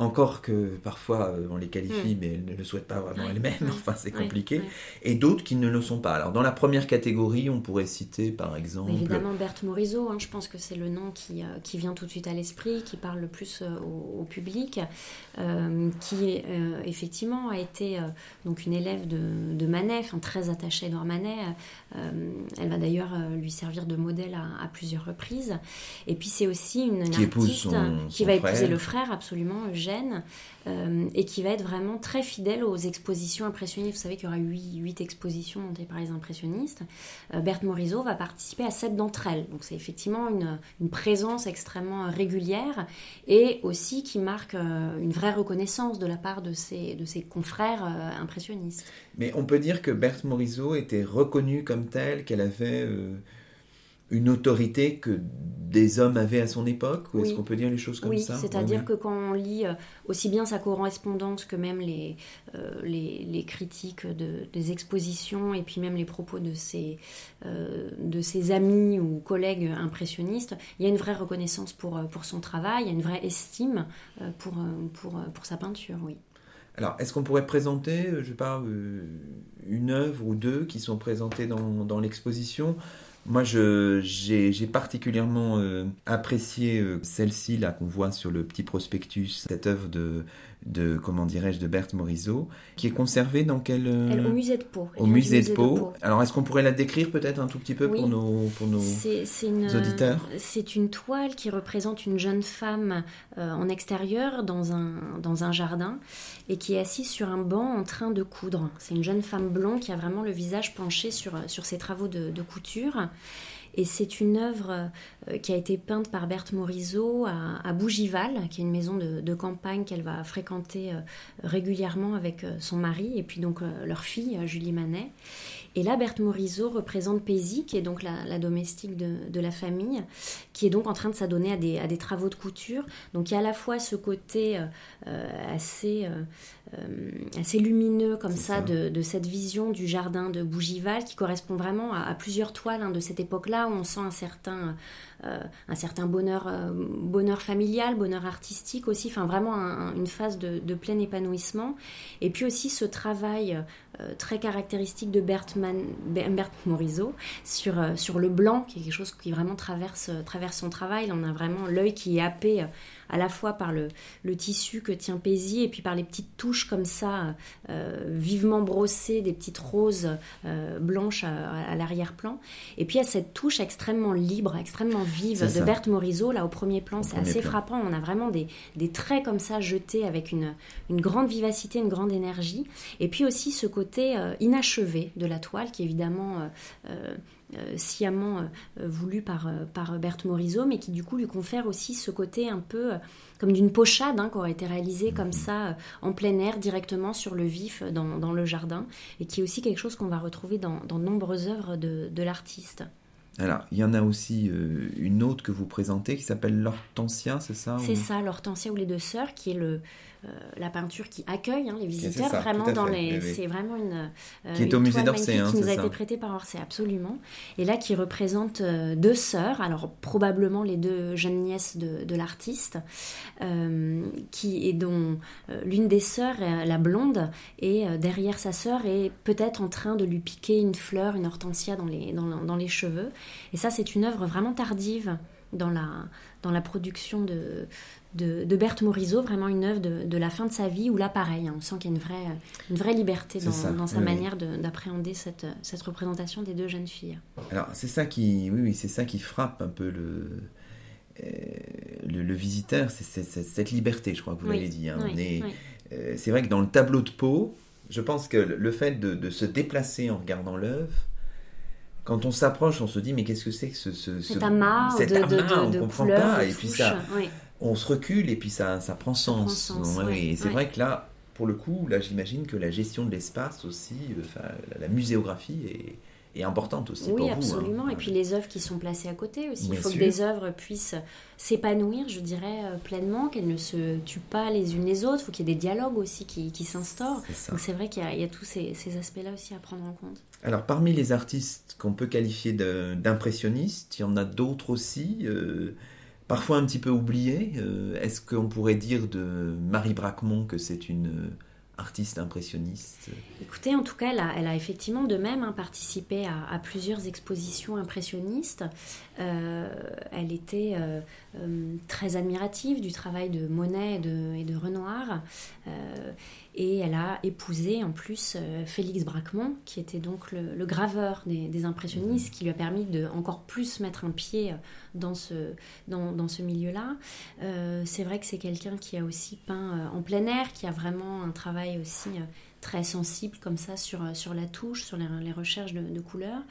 encore que parfois euh, on les qualifie, hmm. mais elles ne le souhaitent pas vraiment elles-mêmes, enfin c'est compliqué, et d'autres qui ne le sont pas. Alors dans la première catégorie, on pourrait citer par exemple... Évidemment Berthe Morisot, hein, je pense que c'est le nom qui, euh, qui, vient tout de suite à l'esprit, qui parle le plus euh, au, public, qui effectivement a été donc une élève de, de Manet, très attachée à Edouard Manet, elle va d'ailleurs lui servir de modèle à, plusieurs reprises, et puis c'est aussi une, artiste qui va épouser le frère absolument, euh, et qui va être vraiment très fidèle aux expositions impressionnistes. Vous savez qu'il y aura huit, expositions montées par les impressionnistes. Euh, Berthe Morisot va participer à sept d'entre elles. Donc c'est effectivement une, présence extrêmement régulière et aussi qui marque euh, une vraie reconnaissance de la part de ses, de ses confrères impressionnistes. Mais on peut dire que Berthe Morisot était reconnue comme telle, qu'elle avait une autorité que des hommes avaient à son époque Ou est-ce qu'on peut dire les choses comme ça? Oui, c'est-à-dire que quand on lit euh, aussi bien sa correspondance que même les, euh, les, critiques de, des expositions et puis même les propos de ses, euh, de ses amis ou collègues impressionnistes, il y a une vraie reconnaissance pour, pour son travail, il y a une vraie estime pour, pour, pour sa peinture, oui. Alors, est-ce qu'on pourrait présenter, je sais pas, une œuvre ou deux qui sont présentées dans, dans l'exposition? Moi, j'ai particulièrement euh, apprécié euh, celle-ci là qu'on voit sur le petit prospectus, cette œuvre de de comment dirais-je de Berthe Morisot, qui est conservée dans quel euh, au musée de Pau. Au musée, de, Pau. Alors est-ce qu'on pourrait la décrire peut-être un tout petit peu pour nos pour nos auditeurs C'est une toile qui représente une jeune femme euh, en extérieur dans un dans un jardin et qui est assise sur un banc en train de coudre. C'est une jeune femme blonde qui a vraiment le visage penché sur sur ses travaux de, de couture. Et c'est une œuvre euh, qui a été peinte par Berthe Morisot à, Bougival, qui est une maison de, campagne qu'elle va fréquenter euh, régulièrement avec euh, son mari et puis donc leur fille, Julie Manet. Et là, Berthe Morisot représente Paisy, qui est donc la, domestique de, la famille, qui est donc en train de s'adonner à des, travaux de couture. Donc il y a à la fois ce côté assez, assez lumineux comme ça, De, cette vision du jardin de Bougival qui correspond vraiment à, plusieurs toiles hein, de cette époque-là où on sent un certain euh, un certain bonheur, euh, bonheur familial, bonheur artistique aussi, enfin vraiment une phase de, plein épanouissement. Et puis aussi ce travail euh, très caractéristique de Berthe, Morisot sur, sur le blanc, qui est quelque chose qui vraiment traverse, traverse son travail. On a vraiment l'œil qui est happé à la fois par le, le, tissu que tient Paisy et puis par les petites touches comme ça, vivement brossées, des petites roses blanches à, l'arrière-plan. Et puis il y a cette touche extrêmement libre, extrêmement vive de Berthe Morisot. Là, au premier plan, c'est assez frappant. On a vraiment des, traits comme ça jetés avec une, une, grande vivacité, une grande énergie. Et puis aussi ce côté euh, inachevé de la toile qui évidemment... Euh, euh, sciemment voulu par, par Berthe Morisot, mais qui du coup lui confère aussi ce côté un peu comme d'une pochade hein, qui aurait été réalisée comme ça en plein air directement sur le vif dans, dans, le jardin, et qui est aussi quelque chose qu'on va retrouver dans, dans de nombreuses œuvres de, de l'artiste. Alors, il y en a aussi euh, une autre que vous présentez qui s'appelle l'Hortensia, c'est ça C'est ça, l'Hortensia ou les deux sœurs, qui est le, euh, la peinture qui accueille hein, les visiteurs vraiment dans les c'est vraiment une euh, qui est au musée d'Orsay hein, qui nous a été prêtée par Orsay absolument. Et là qui représente euh, deux sœurs alors probablement les deux jeunes nièces de, l'artiste qui est dont l'une des sœurs la blonde et derrière sa sœur est peut-être en train de lui piquer une fleur une hortensia dans les dans, dans les cheveux. Et ça c'est une œuvre vraiment tardive dans la, dans la production de, de, Berthe Morisot, vraiment une œuvre de, la fin de sa vie, où là, pareil, hein, on sent qu'il y a une vraie, une vraie liberté dans, sa manière d'appréhender cette, cette, représentation des deux jeunes filles. Alors, c'est ça qui, oui, oui c'est ça qui frappe un peu le, euh, le, visiteur, c'est cette liberté, je crois que vous l'avez dit. Hein. Euh, c'est vrai que dans le tableau de peau, je pense que le fait de, de se déplacer en regardant l'œuvre, quand on s'approche, on se dit mais qu'est-ce que c'est que ce, ce, cet amas, de, de, on comprend pas et puis ça, on se recule et puis ça, ça prend sens. et c'est vrai que là, pour le coup, là j'imagine que la gestion de l'espace aussi, euh, la muséographie est, importante aussi oui, pour hein. absolument. Et puis les œuvres qui sont placées à côté aussi. Il faut que des œuvres puissent s'épanouir, je dirais, euh, pleinement, qu'elles ne se tuent pas les unes les autres. Il faut qu'il y ait des dialogues aussi qui, qui s'instaurent. Donc c'est vrai qu'il y, a tous ces, ces aspects-là aussi à prendre en compte. Alors parmi les artistes qu'on peut qualifier d'impressionnistes, il y en a d'autres aussi. Euh, parfois un petit peu oubliés. Euh, est-ce qu'on pourrait dire de Marie Braquemont que c'est une artiste impressionniste? Écoutez, en tout cas, elle a, effectivement de même hein, participé à, plusieurs expositions impressionnistes. Euh, elle était euh, euh, très admirative du travail de Monet et de, Renoir. Et elle a épousé en plus Félix Braquemont, qui était donc le, graveur des, impressionnistes, mhm. qui lui a permis de encore plus mettre un pied dans ce, dans, dans ce milieu-là. c'est vrai que c'est quelqu'un qui a aussi peint en plein air, qui a vraiment un travail aussi très sensible comme ça sur, sur la touche, sur les, recherches de, de couleurs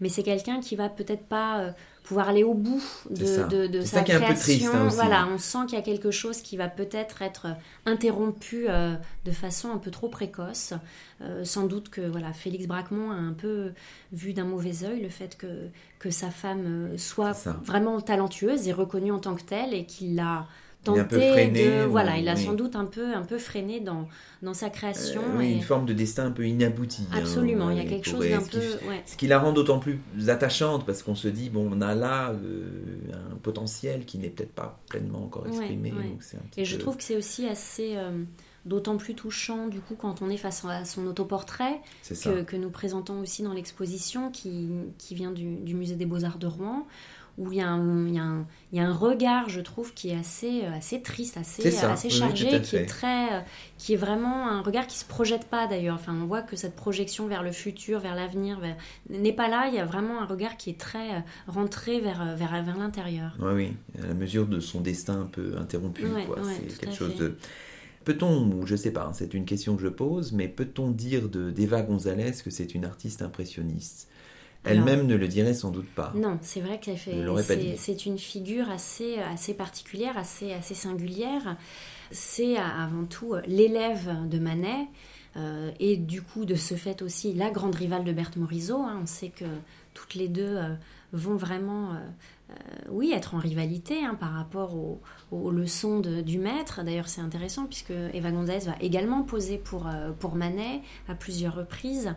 mais c'est quelqu'un qui va peut-être pas euh, pouvoir aller au bout de, de, sa création. Hein, voilà, on sent qu'il y a quelque chose qui va peut-être être interrompu euh, de façon un peu trop précoce. Euh, sans doute que voilà, Félix Braquemont a un peu vu d'un mauvais œil le fait que, que sa femme soit vraiment talentueuse et reconnue en tant que telle et qu'il l'a tenté de voilà il a sans doute un peu un peu freiné dans dans sa création euh, oui, une forme de destin un peu inabouti hein, absolument il y a quelque chose d'un peu ce qui la rend d'autant plus attachante parce qu'on se dit bon on a là euh, un potentiel qui n'est peut-être pas pleinement encore exprimé et je trouve que c'est aussi assez euh, d'autant plus touchant du coup quand on est face à son autoportrait que, que, nous présentons aussi dans l'exposition qui, qui, vient du, du musée des beaux-arts de Rouen où il y, a un, il, y a un, il y a un regard, je trouve, qui est assez, euh, assez triste, assez, assez chargé, qui est très, euh, qui est vraiment un regard qui se projette pas d'ailleurs. Enfin, on voit que cette projection vers le futur, vers l'avenir, n'est pas là. Il y a vraiment un regard qui est très euh, rentré vers, vers, vers l'intérieur. Oui, oui, à la mesure de son destin un peu interrompu. c'est quelque chose de. Peut-on, ou je sais pas, hein, c'est une question que je pose, mais peut-on dire d'Eva Gonzalez que c'est une artiste impressionniste? Elle-même ne le dirait sans doute pas. Non, c'est vrai que c'est une figure assez, assez particulière, assez, assez singulière. C'est avant tout l'élève de Manet. Euh, et du coup, de ce fait aussi, la grande rivale de Berthe Morisot. Hein. on sait que toutes les deux euh, vont vraiment, euh, oui, être en rivalité hein, par rapport aux, leçons du maître. D'ailleurs, c'est intéressant puisque Eva Gonzalez va également poser pour, pour Manet à plusieurs reprises.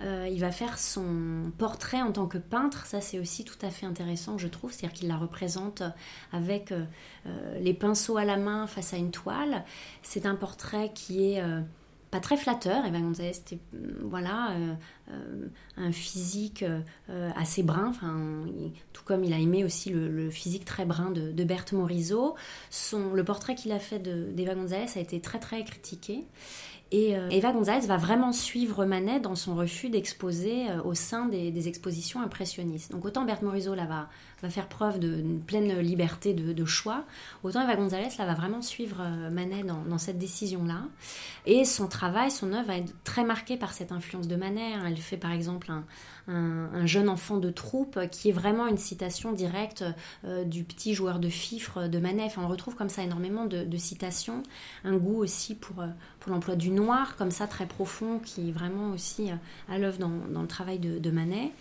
il va faire son portrait en tant que peintre. Ça, c'est aussi tout à fait intéressant, je trouve. C'est-à-dire qu'il la représente avec les pinceaux à la main face à une toile. C'est un portrait qui est pas très flatteur. Eva Gonzalez, c'était voilà, euh, euh, un physique euh, assez brun, tout comme il a aimé aussi le, physique très brun de, de Berthe Morisot. Son, le portrait qu'il a fait d'Eva Gonzalez a été très très critiqué. Et Eva Gonzalez va vraiment suivre Manet dans son refus d'exposer au sein des, expositions impressionnistes. Donc autant Berthe Morisot là va, va faire preuve d'une pleine liberté de, choix, autant Eva Gonzalez là va vraiment suivre Manet dans, cette décision-là. Et son travail, son œuvre va être très marquée par cette influence de Manet. Hein. Elle fait par exemple un, un, jeune enfant de troupe qui est vraiment une citation directe euh, du petit joueur de fifre de Manet. on retrouve comme ça énormément de, citations. Un goût aussi pour, euh, pour l'emploi du noir, comme ça très profond, qui est vraiment aussi euh, à l'œuvre dans, dans, le travail de, de Manet.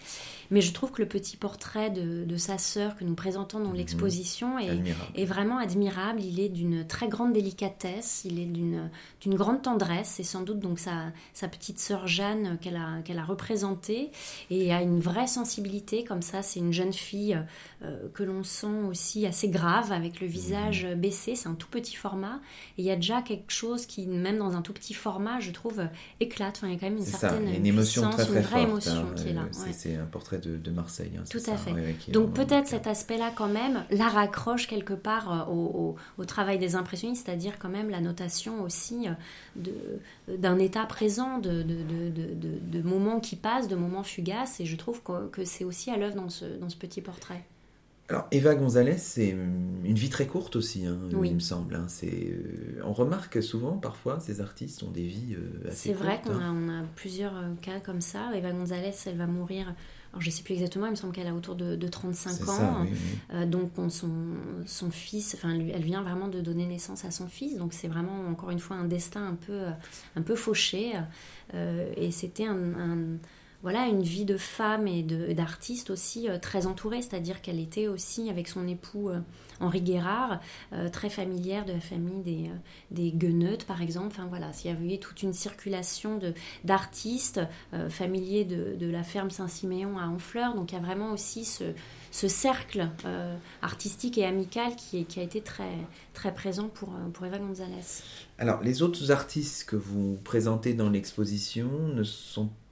Mais je trouve que le petit portrait de, sa sœur que nous présentons dans mhm. l'exposition est, vraiment admirable. Il est d'une très grande délicatesse, il est d'une grande tendresse. C'est sans doute donc sa, sa petite sœur Jeanne qu'elle a, qu'elle a représentée et a une vraie sensibilité comme ça. C'est une jeune fille euh, que l'on sent aussi assez grave avec le visage mhm. baissé. C'est un tout petit format et il y a déjà quelque chose qui, même dans un tout petit format, je trouve, éclate. Enfin, il y a quand même une certaine une émotion très, très une vraie forte, émotion hein. qui est là. C'est un portrait de, Marseille. Hein, Tout à fait. Donc peut-être cet aspect-là quand même la raccroche quelque part euh, au, travail des impressionnistes, c'est-à-dire quand même la notation aussi euh, d'un état présent, de, de, moments qui passent, de moments fugaces, et je trouve que, c'est aussi à l'œuvre dans ce, dans ce petit portrait. Alors Eva Gonzalez, c'est une vie très courte aussi, hein, il me semble. Hein. C'est, euh, on remarque souvent, parfois, ces artistes ont des vies assez courtes. C'est vrai qu'on a, on a, plusieurs cas comme ça. Eva Gonzalez, elle va mourir je ne sais plus exactement, il me semble qu'elle a autour de, 35 ans. Euh, donc son, son fils, enfin, elle vient vraiment de donner naissance à son fils. Donc c'est vraiment, encore une fois, un destin un peu, un peu fauché. Euh, et c'était un, voilà, une vie de femme et d'artiste aussi euh, très entourée, c'est-à-dire qu'elle était aussi avec son époux Henri Guérard, euh, très familière de la famille des, euh, des par exemple. Enfin voilà, il y avait toute une circulation d'artistes euh, familiers de, de, la ferme Saint-Siméon à Honfleur. Donc il y a vraiment aussi ce, ce cercle artistique et amical qui, qui, a été très, très présent pour, pour Eva Gonzalez. Alors, les autres artistes que vous présentez dans l'exposition ne sont pas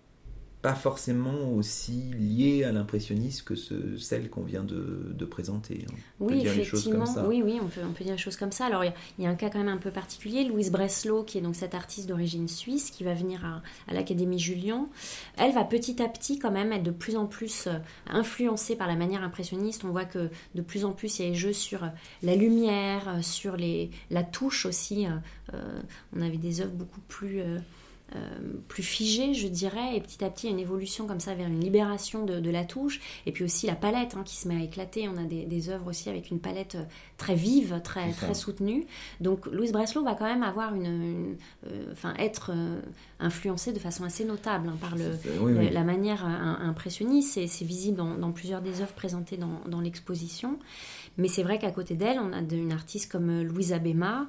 forcément aussi liées à l'impressionnisme que ce, celles qu'on vient de, présenter. Hein. On oui, peut dire effectivement. comme ça. Oui, oui, on peut, on peut dire des choses comme ça. Alors, il y, a un cas quand même un peu particulier. Louise Breslau, qui est donc cette artiste d'origine suisse, qui va venir à, à l'Académie Julian, elle va petit à petit quand même être de plus en plus euh, influencée par la manière impressionniste. On voit que de plus en plus, il y a des jeux sur euh, la lumière, euh, sur les, la touche aussi. on avait des œuvres beaucoup plus... Euh, plus figé, je dirais, et petit à petit, il y a une évolution comme ça vers une libération de, la touche, et puis aussi la palette hein, qui se met à éclater. On a des, des, œuvres aussi avec une palette euh, très vive, très, très soutenue. Donc Louise Breslau va quand même avoir une, euh, enfin, être influencée de façon assez notable hein, par le, la manière impressionniste. C'est visible dans, plusieurs des œuvres présentées dans, dans l'exposition. Mais c'est vrai qu'à côté d'elle, on a une artiste comme Louisa Bema,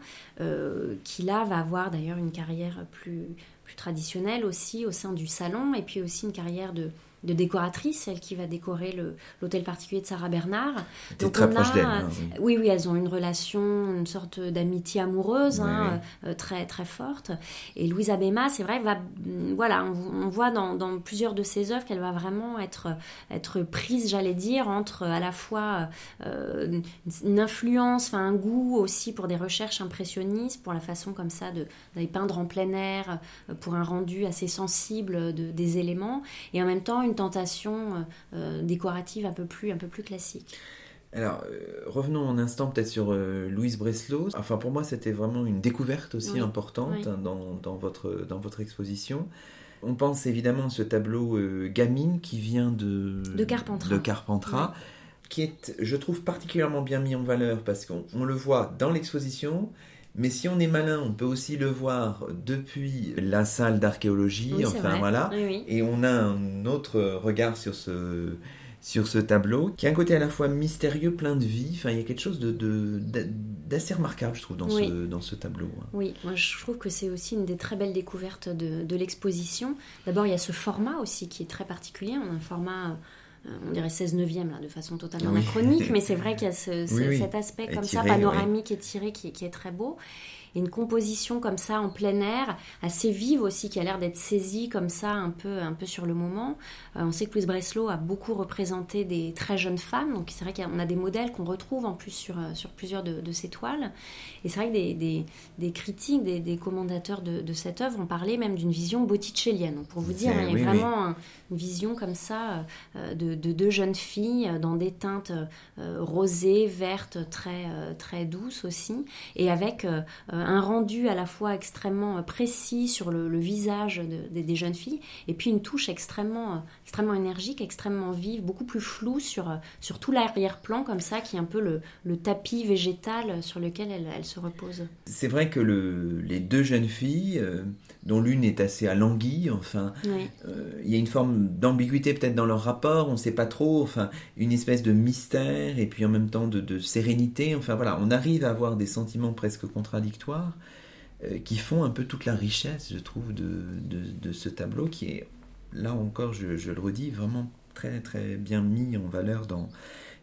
qui là va avoir d'ailleurs une carrière plus, plus traditionnelle aussi au sein du salon, et puis aussi une carrière de, de décoratrice, celle qui va décorer l'hôtel particulier de Sarah Bernard. Donc très proche d'elle. Hein, oui. oui. elles ont une relation, une sorte d'amitié amoureuse hein, euh, très très forte. Et Louise Abema, c'est vrai, va, voilà, on, voit dans, dans, plusieurs de ses œuvres qu'elle va vraiment être être prise, j'allais dire, entre à la fois euh, une influence, enfin un goût aussi pour des recherches impressionnistes, pour la façon comme ça de d'aller peindre en plein air, euh, pour un rendu assez sensible de, des éléments, et en même temps une tentation euh, décorative un peu plus, un peu plus classique. Alors, revenons un instant peut-être sur Louise Breslau. Enfin, pour moi, c'était vraiment une découverte aussi importante hein, dans, dans, votre, dans votre exposition. On pense évidemment à ce tableau Gamine qui vient de, de Carpentras. De Carpentras qui est, je trouve, particulièrement bien mis en valeur parce qu'on le voit dans l'exposition, mais si on est malin, on peut aussi le voir depuis la salle d'archéologie, enfin voilà, et on a un autre regard sur ce sur ce tableau, qui a un côté à la fois mystérieux, plein de vie. Enfin, il y a quelque chose de, d'assez remarquable, je trouve, dans, ce, dans ce tableau. Hein. Oui, moi je trouve que c'est aussi une des très belles découvertes de, de l'exposition. D'abord, il y a ce format aussi qui est très particulier. On a un format euh, on dirait 16 neuvième là, de façon totalement anachronique, mais c'est vrai qu'il y a cet aspect comme ça, panoramique et tiré qui, qui, est très beau une composition comme ça en plein air, assez vive aussi, qui a l'air d'être saisie comme ça un peu, un peu sur le moment. Euh, on sait que Louise Breslau a beaucoup représenté des très jeunes femmes, donc c'est vrai qu'on a des modèles qu'on retrouve en plus sur, euh, sur plusieurs de, de ses toiles. Et c'est vrai que des, des, critiques, des, des, de, de, cette œuvre ont parlé même d'une vision botticellienne. Pour vous dire, il y a vraiment une vision comme ça euh, de, deux jeunes filles dans des teintes rosées, vertes, très, très douces aussi, et avec un rendu à la fois extrêmement euh, précis sur le, visage des jeunes filles, et puis une touche extrêmement, euh, extrêmement énergique, extrêmement vive, beaucoup plus floue sur, euh, sur tout l'arrière-plan, comme ça, qui est un peu le, tapis végétal sur lequel elle, se repose. C'est vrai que le, les deux jeunes filles, dont l'une est assez alanguie, enfin, il y a une forme d'ambiguïté peut-être dans leur rapport, on ne sait pas trop, enfin, une espèce de mystère, et puis en même temps de, de sérénité, enfin voilà, on arrive à avoir des sentiments presque contradictoires euh, qui font un peu toute la richesse, je trouve, de, ce tableau qui est, là encore, je, je, le redis, vraiment très très bien mis en valeur dans,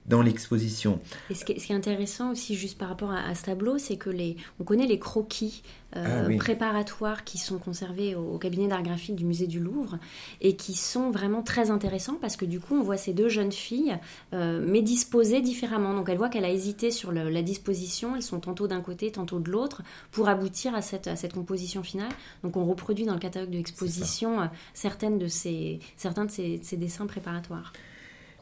dans l'exposition. Et ce qui, est, intéressant aussi, juste par rapport à, ce tableau, c'est que les, on connaît les croquis euh, ah préparatoires qui sont conservés au, cabinet d'art graphique du musée du Louvre et qui sont vraiment très intéressants parce que du coup, on voit ces deux jeunes filles, euh, mais disposées différemment. Donc, elle voit qu'elle a hésité sur la disposition. Elles sont tantôt d'un côté, tantôt de l'autre, pour aboutir à cette, à cette composition finale. Donc, on reproduit dans le catalogue de l'exposition euh, certaines de ces, certains de ces dessins préparatoires.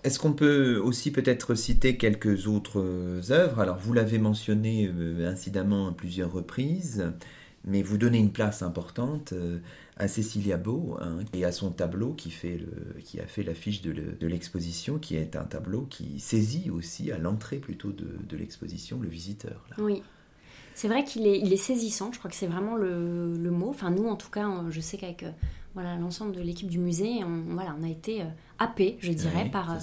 Est-ce qu'on peut aussi peut-être citer quelques autres euh, œuvres? Alors, vous l'avez mentionné euh, incidemment à plusieurs reprises, mais vous donnez une place importante euh, à Cécilia Beau hein, et à son tableau qui, fait le, qui a fait l'affiche de l'exposition, qui est un tableau qui saisit aussi à l'entrée plutôt de, l'exposition le visiteur. Oui. C'est vrai qu'il est, il est saisissant, je crois que c'est vraiment le, le, mot. Enfin, nous, en tout cas, je sais qu'avec voilà, l'ensemble de l'équipe du musée, on, voilà, on a été happé, je dirais, par,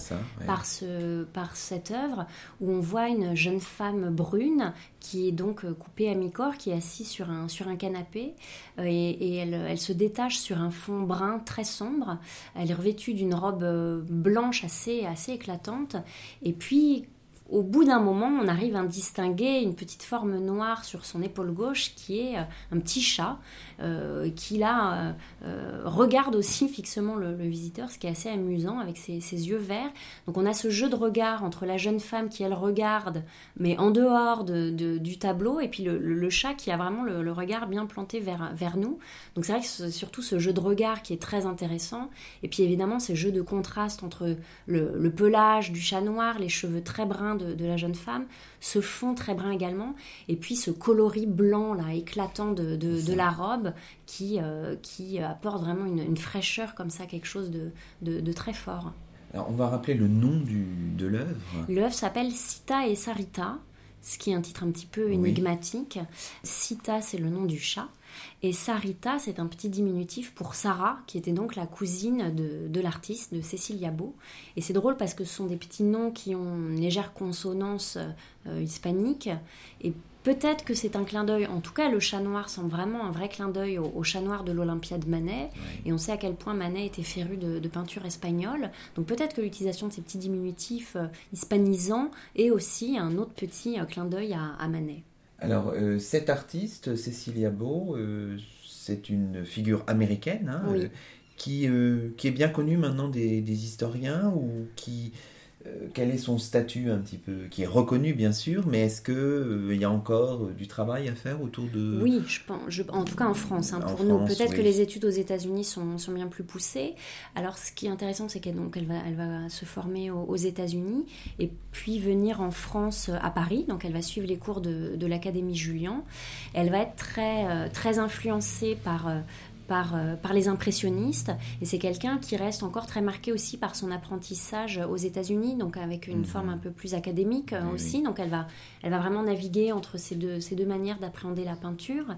par, ce, par cette œuvre où on voit une jeune femme brune qui est donc euh, coupée à mi-corps, qui est assise sur un, sur un canapé euh, et, elle, elle, se détache sur un fond brun très sombre. Elle est revêtue d'une robe euh, blanche assez, assez éclatante. Et puis, au bout d'un moment, on arrive à distinguer une petite forme noire sur son épaule gauche qui est un petit chat euh, qui là euh, regarde aussi fixement le, visiteur, ce qui est assez amusant avec ses, yeux verts. Donc on a ce jeu de regard entre la jeune femme qui elle regarde, mais en dehors de, du tableau, et puis le, chat qui a vraiment le, regard bien planté vers, vers nous. Donc c'est vrai que c'est surtout ce jeu de regard qui est très intéressant. Et puis évidemment ces jeux de contraste entre le, pelage du chat noir, les cheveux très bruns de, de la jeune femme, ce fond très brun également, et puis ce coloris blanc là éclatant de, de, la robe qui, euh, qui apporte vraiment une, fraîcheur comme ça, quelque chose de, de très fort. Alors on va rappeler le nom du, de l'œuvre. L'œuvre s'appelle Sita et Sarita, ce qui est un titre un petit peu énigmatique. Sita, c'est le nom du chat. Et Sarita, c'est un petit diminutif pour Sarah, qui était donc la cousine de, l'artiste, de Cécilia Beau. Et c'est drôle parce que ce sont des petits noms qui ont une légère consonance euh, hispanique. Et Peut-être que c'est un clin d'œil, en tout cas le chat noir semble vraiment un vrai clin d'œil au, chat noir de l'Olympia de Manet, et on sait à quel point Manet était féru de, peinture espagnole, donc peut-être que l'utilisation de ces petits diminutifs euh, hispanisants est aussi un autre petit euh, clin d'œil à, Manet. Alors, euh, cette artiste, Cecilia Beau, c'est une figure américaine hein, qui, qui est bien connue maintenant des, des historiens ou qui euh, quel est son statut un petit peu, qui est reconnu bien sûr, mais est-ce qu'il euh, il y a encore euh, du travail à faire autour de... Oui, je pense, en tout cas en France, hein, pour nous. Peut-être que les études aux États-Unis sont, sont, bien plus poussées. Alors ce qui est intéressant, c'est qu'elle elle va, elle va se former aux, États-Unis et puis venir en France à Paris. Donc elle va suivre les cours de, de l'Académie Julian. Elle va être très, très influencée par par, euh, par les impressionnistes. Et c'est quelqu'un qui reste encore très marqué aussi par son apprentissage aux États-Unis, donc avec une mhm. forme un peu plus académique euh, aussi. Donc elle va, elle va vraiment naviguer entre ces deux, ces deux manières d'appréhender la peinture.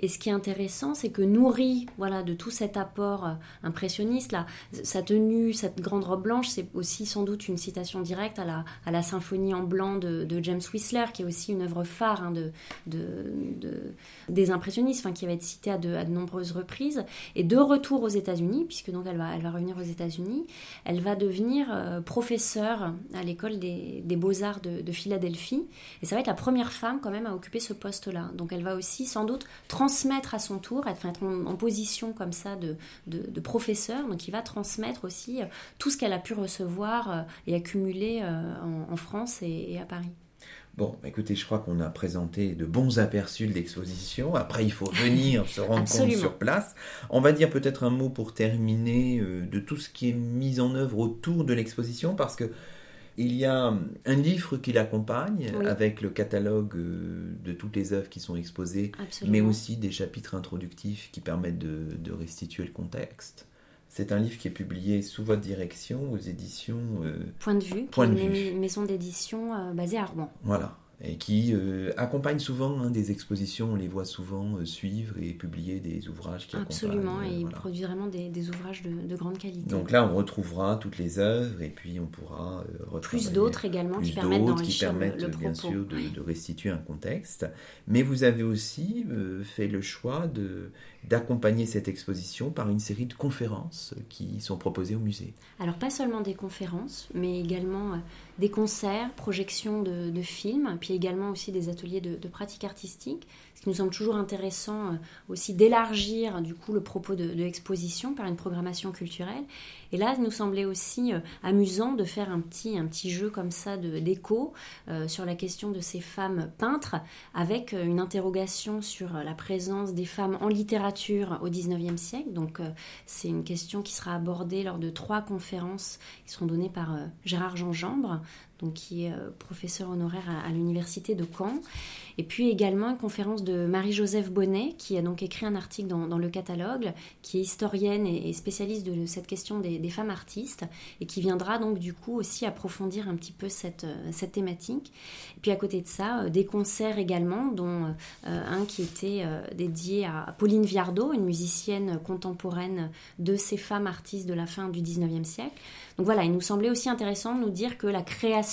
Et ce qui est intéressant, c'est que nourri voilà, de tout cet apport euh, impressionniste, là, sa tenue, cette grande robe blanche, c'est aussi sans doute une citation directe à la, à la symphonie en blanc de, de James Whistler, qui est aussi une œuvre phare hein, de, de, des impressionnistes, enfin, qui va être citée à de, à de nombreuses reprises. Et de retour aux États-Unis, puisque donc elle va, elle va revenir aux États-Unis, elle va devenir euh, professeure à l'école des, Beaux-Arts de, Philadelphie. Et ça va être la première femme quand même à occuper ce poste-là. Donc elle va aussi sans doute transmettre à son tour, être, en, position comme ça de, de, professeur. Donc il va transmettre aussi euh, tout ce qu'elle a pu recevoir euh, et accumuler en, France et à Paris. Bon, écoutez, je crois qu'on a présenté de bons aperçus de l'exposition. Après, il faut venir se rendre compte sur place. On va dire peut-être un mot pour terminer euh, de tout ce qui est mis en œuvre autour de l'exposition, parce que il y a un livre qui l'accompagne avec le catalogue euh, de toutes les œuvres qui sont exposées, mais aussi des chapitres introductifs qui permettent de restituer le contexte. C'est un livre qui est publié sous votre direction aux éditions euh, Point de vue, Point de une maison d'édition euh, basée à Rouen. Voilà et qui euh, accompagnent souvent hein, des expositions. On les voit souvent euh, suivre et publier des ouvrages qui Absolument, et ils produisent vraiment des, ouvrages de, grande qualité. Donc là, on retrouvera toutes les œuvres et puis on pourra euh, retrouver Plus d'autres également qui permettent le, le bien sûr de, restituer un contexte. Mais vous avez aussi fait le choix de d'accompagner cette exposition par une série de conférences qui sont proposées au musée. Alors pas seulement des conférences, mais également des concerts, projections de, films, puis également aussi des ateliers de, de pratique artistique ce qui nous semble toujours intéressant euh, aussi d'élargir du coup le propos de, l'exposition par une programmation culturelle. Et là, il nous semblait aussi euh, amusant de faire un petit, un petit jeu comme ça d'écho euh, sur la question de ces femmes peintres, avec une interrogation sur la présence des femmes en littérature au XIXe siècle. Donc c'est une question qui sera abordée lors de trois conférences qui seront données par Gérard Jean Jambre, donc qui est professeur honoraire à l'université de Caen. Et puis également une conférence de Marie-Joseph Bonnet, qui a donc écrit un article dans, le catalogue, qui est historienne et, spécialiste de cette question des, femmes artistes, et qui viendra donc du coup aussi approfondir un petit peu cette, euh, cette thématique. Et puis à côté de ça, euh, des concerts également, dont euh, un qui était dédié à Pauline Viardot, une musicienne contemporaine de ces femmes artistes de la fin du 19e siècle. Donc voilà, il nous semblait aussi intéressant de nous dire que la création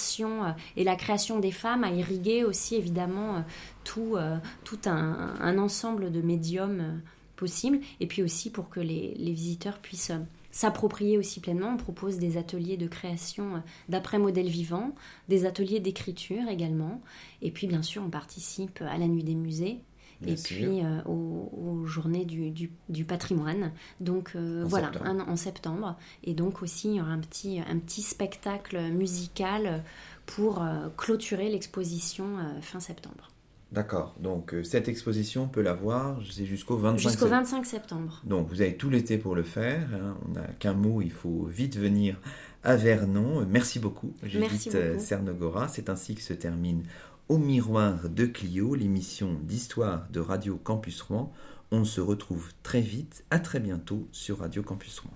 et la création des femmes a irrigué aussi évidemment tout, euh, tout un, ensemble de médiums euh, possibles, et puis aussi pour que les, visiteurs puissent euh, s'approprier aussi pleinement. On propose des ateliers de création d'après modèle vivant, des ateliers d'écriture également, et puis bien sûr on participe à la nuit des musées. Et puis aux, journées du, patrimoine. Donc voilà, en septembre. Et donc aussi, il y aura un petit, un petit spectacle musical pour clôturer l'exposition fin septembre. D'accord. Donc euh, cette exposition, on peut la voir jusqu'au 25 Jusqu'au 25 septembre. Donc vous avez tout l'été pour le faire. Hein. On n'a qu'un mot, il faut vite venir à Vernon. Merci beaucoup, Judith euh, Cernogora. C'est ainsi que se termine Au miroir de Clio, l'émission d'histoire de Radio Campus Rouen. On se retrouve très vite, à très bientôt sur Radio Campus Rouen.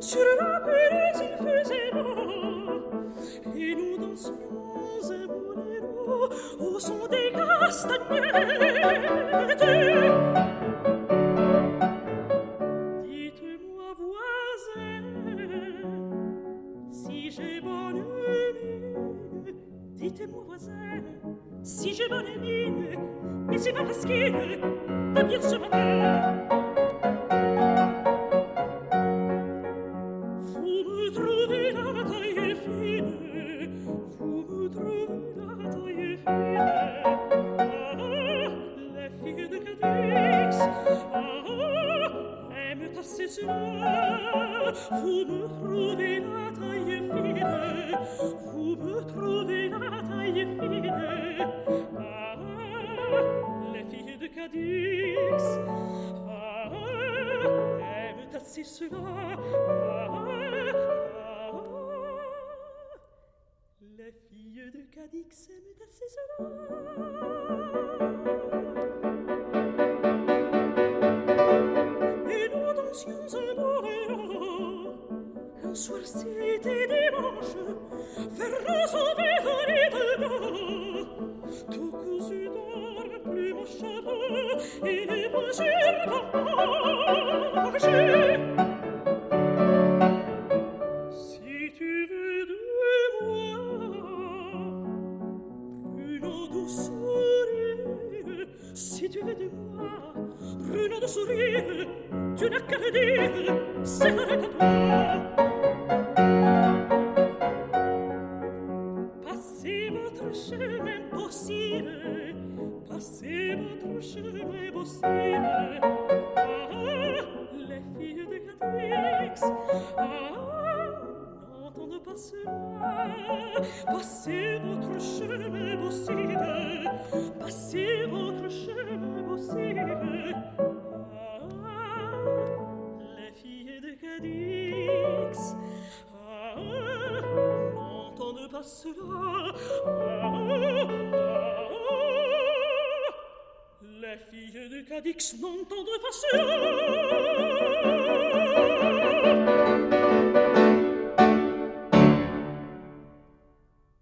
sur la pelouse il faisait beau et nous dansions un boléro au son des castagnettes invitez mon voisin. Si j'ai bonne mine, et si ma pasquine va bien ce matin. Vous me trouvez la taille fine, vous me trouvez la taille fine. Ah, ah, les filles de Cadix, ah, ah aiment assez césure vous me trouvez la taille fine, vous me trouvez la taille fine. Ah, les filles de Cadix, ah, aiment assez cela, ah, ah les filles de Cadix aiment assez cela. soir c'était dimanche, Ferrand sauvé Henri Tout cousu d'or, plume au chapeau, et les beaux sur passez votre chemin possible. Ah, les filles de Cadix, ah, n'entendez pas cela. Passez votre chemin possible, passez votre chemin possible. Ah, les filles de Cadix, ah, pas cela. Ah, ah, les filles de Cadix n'entendent pas cela.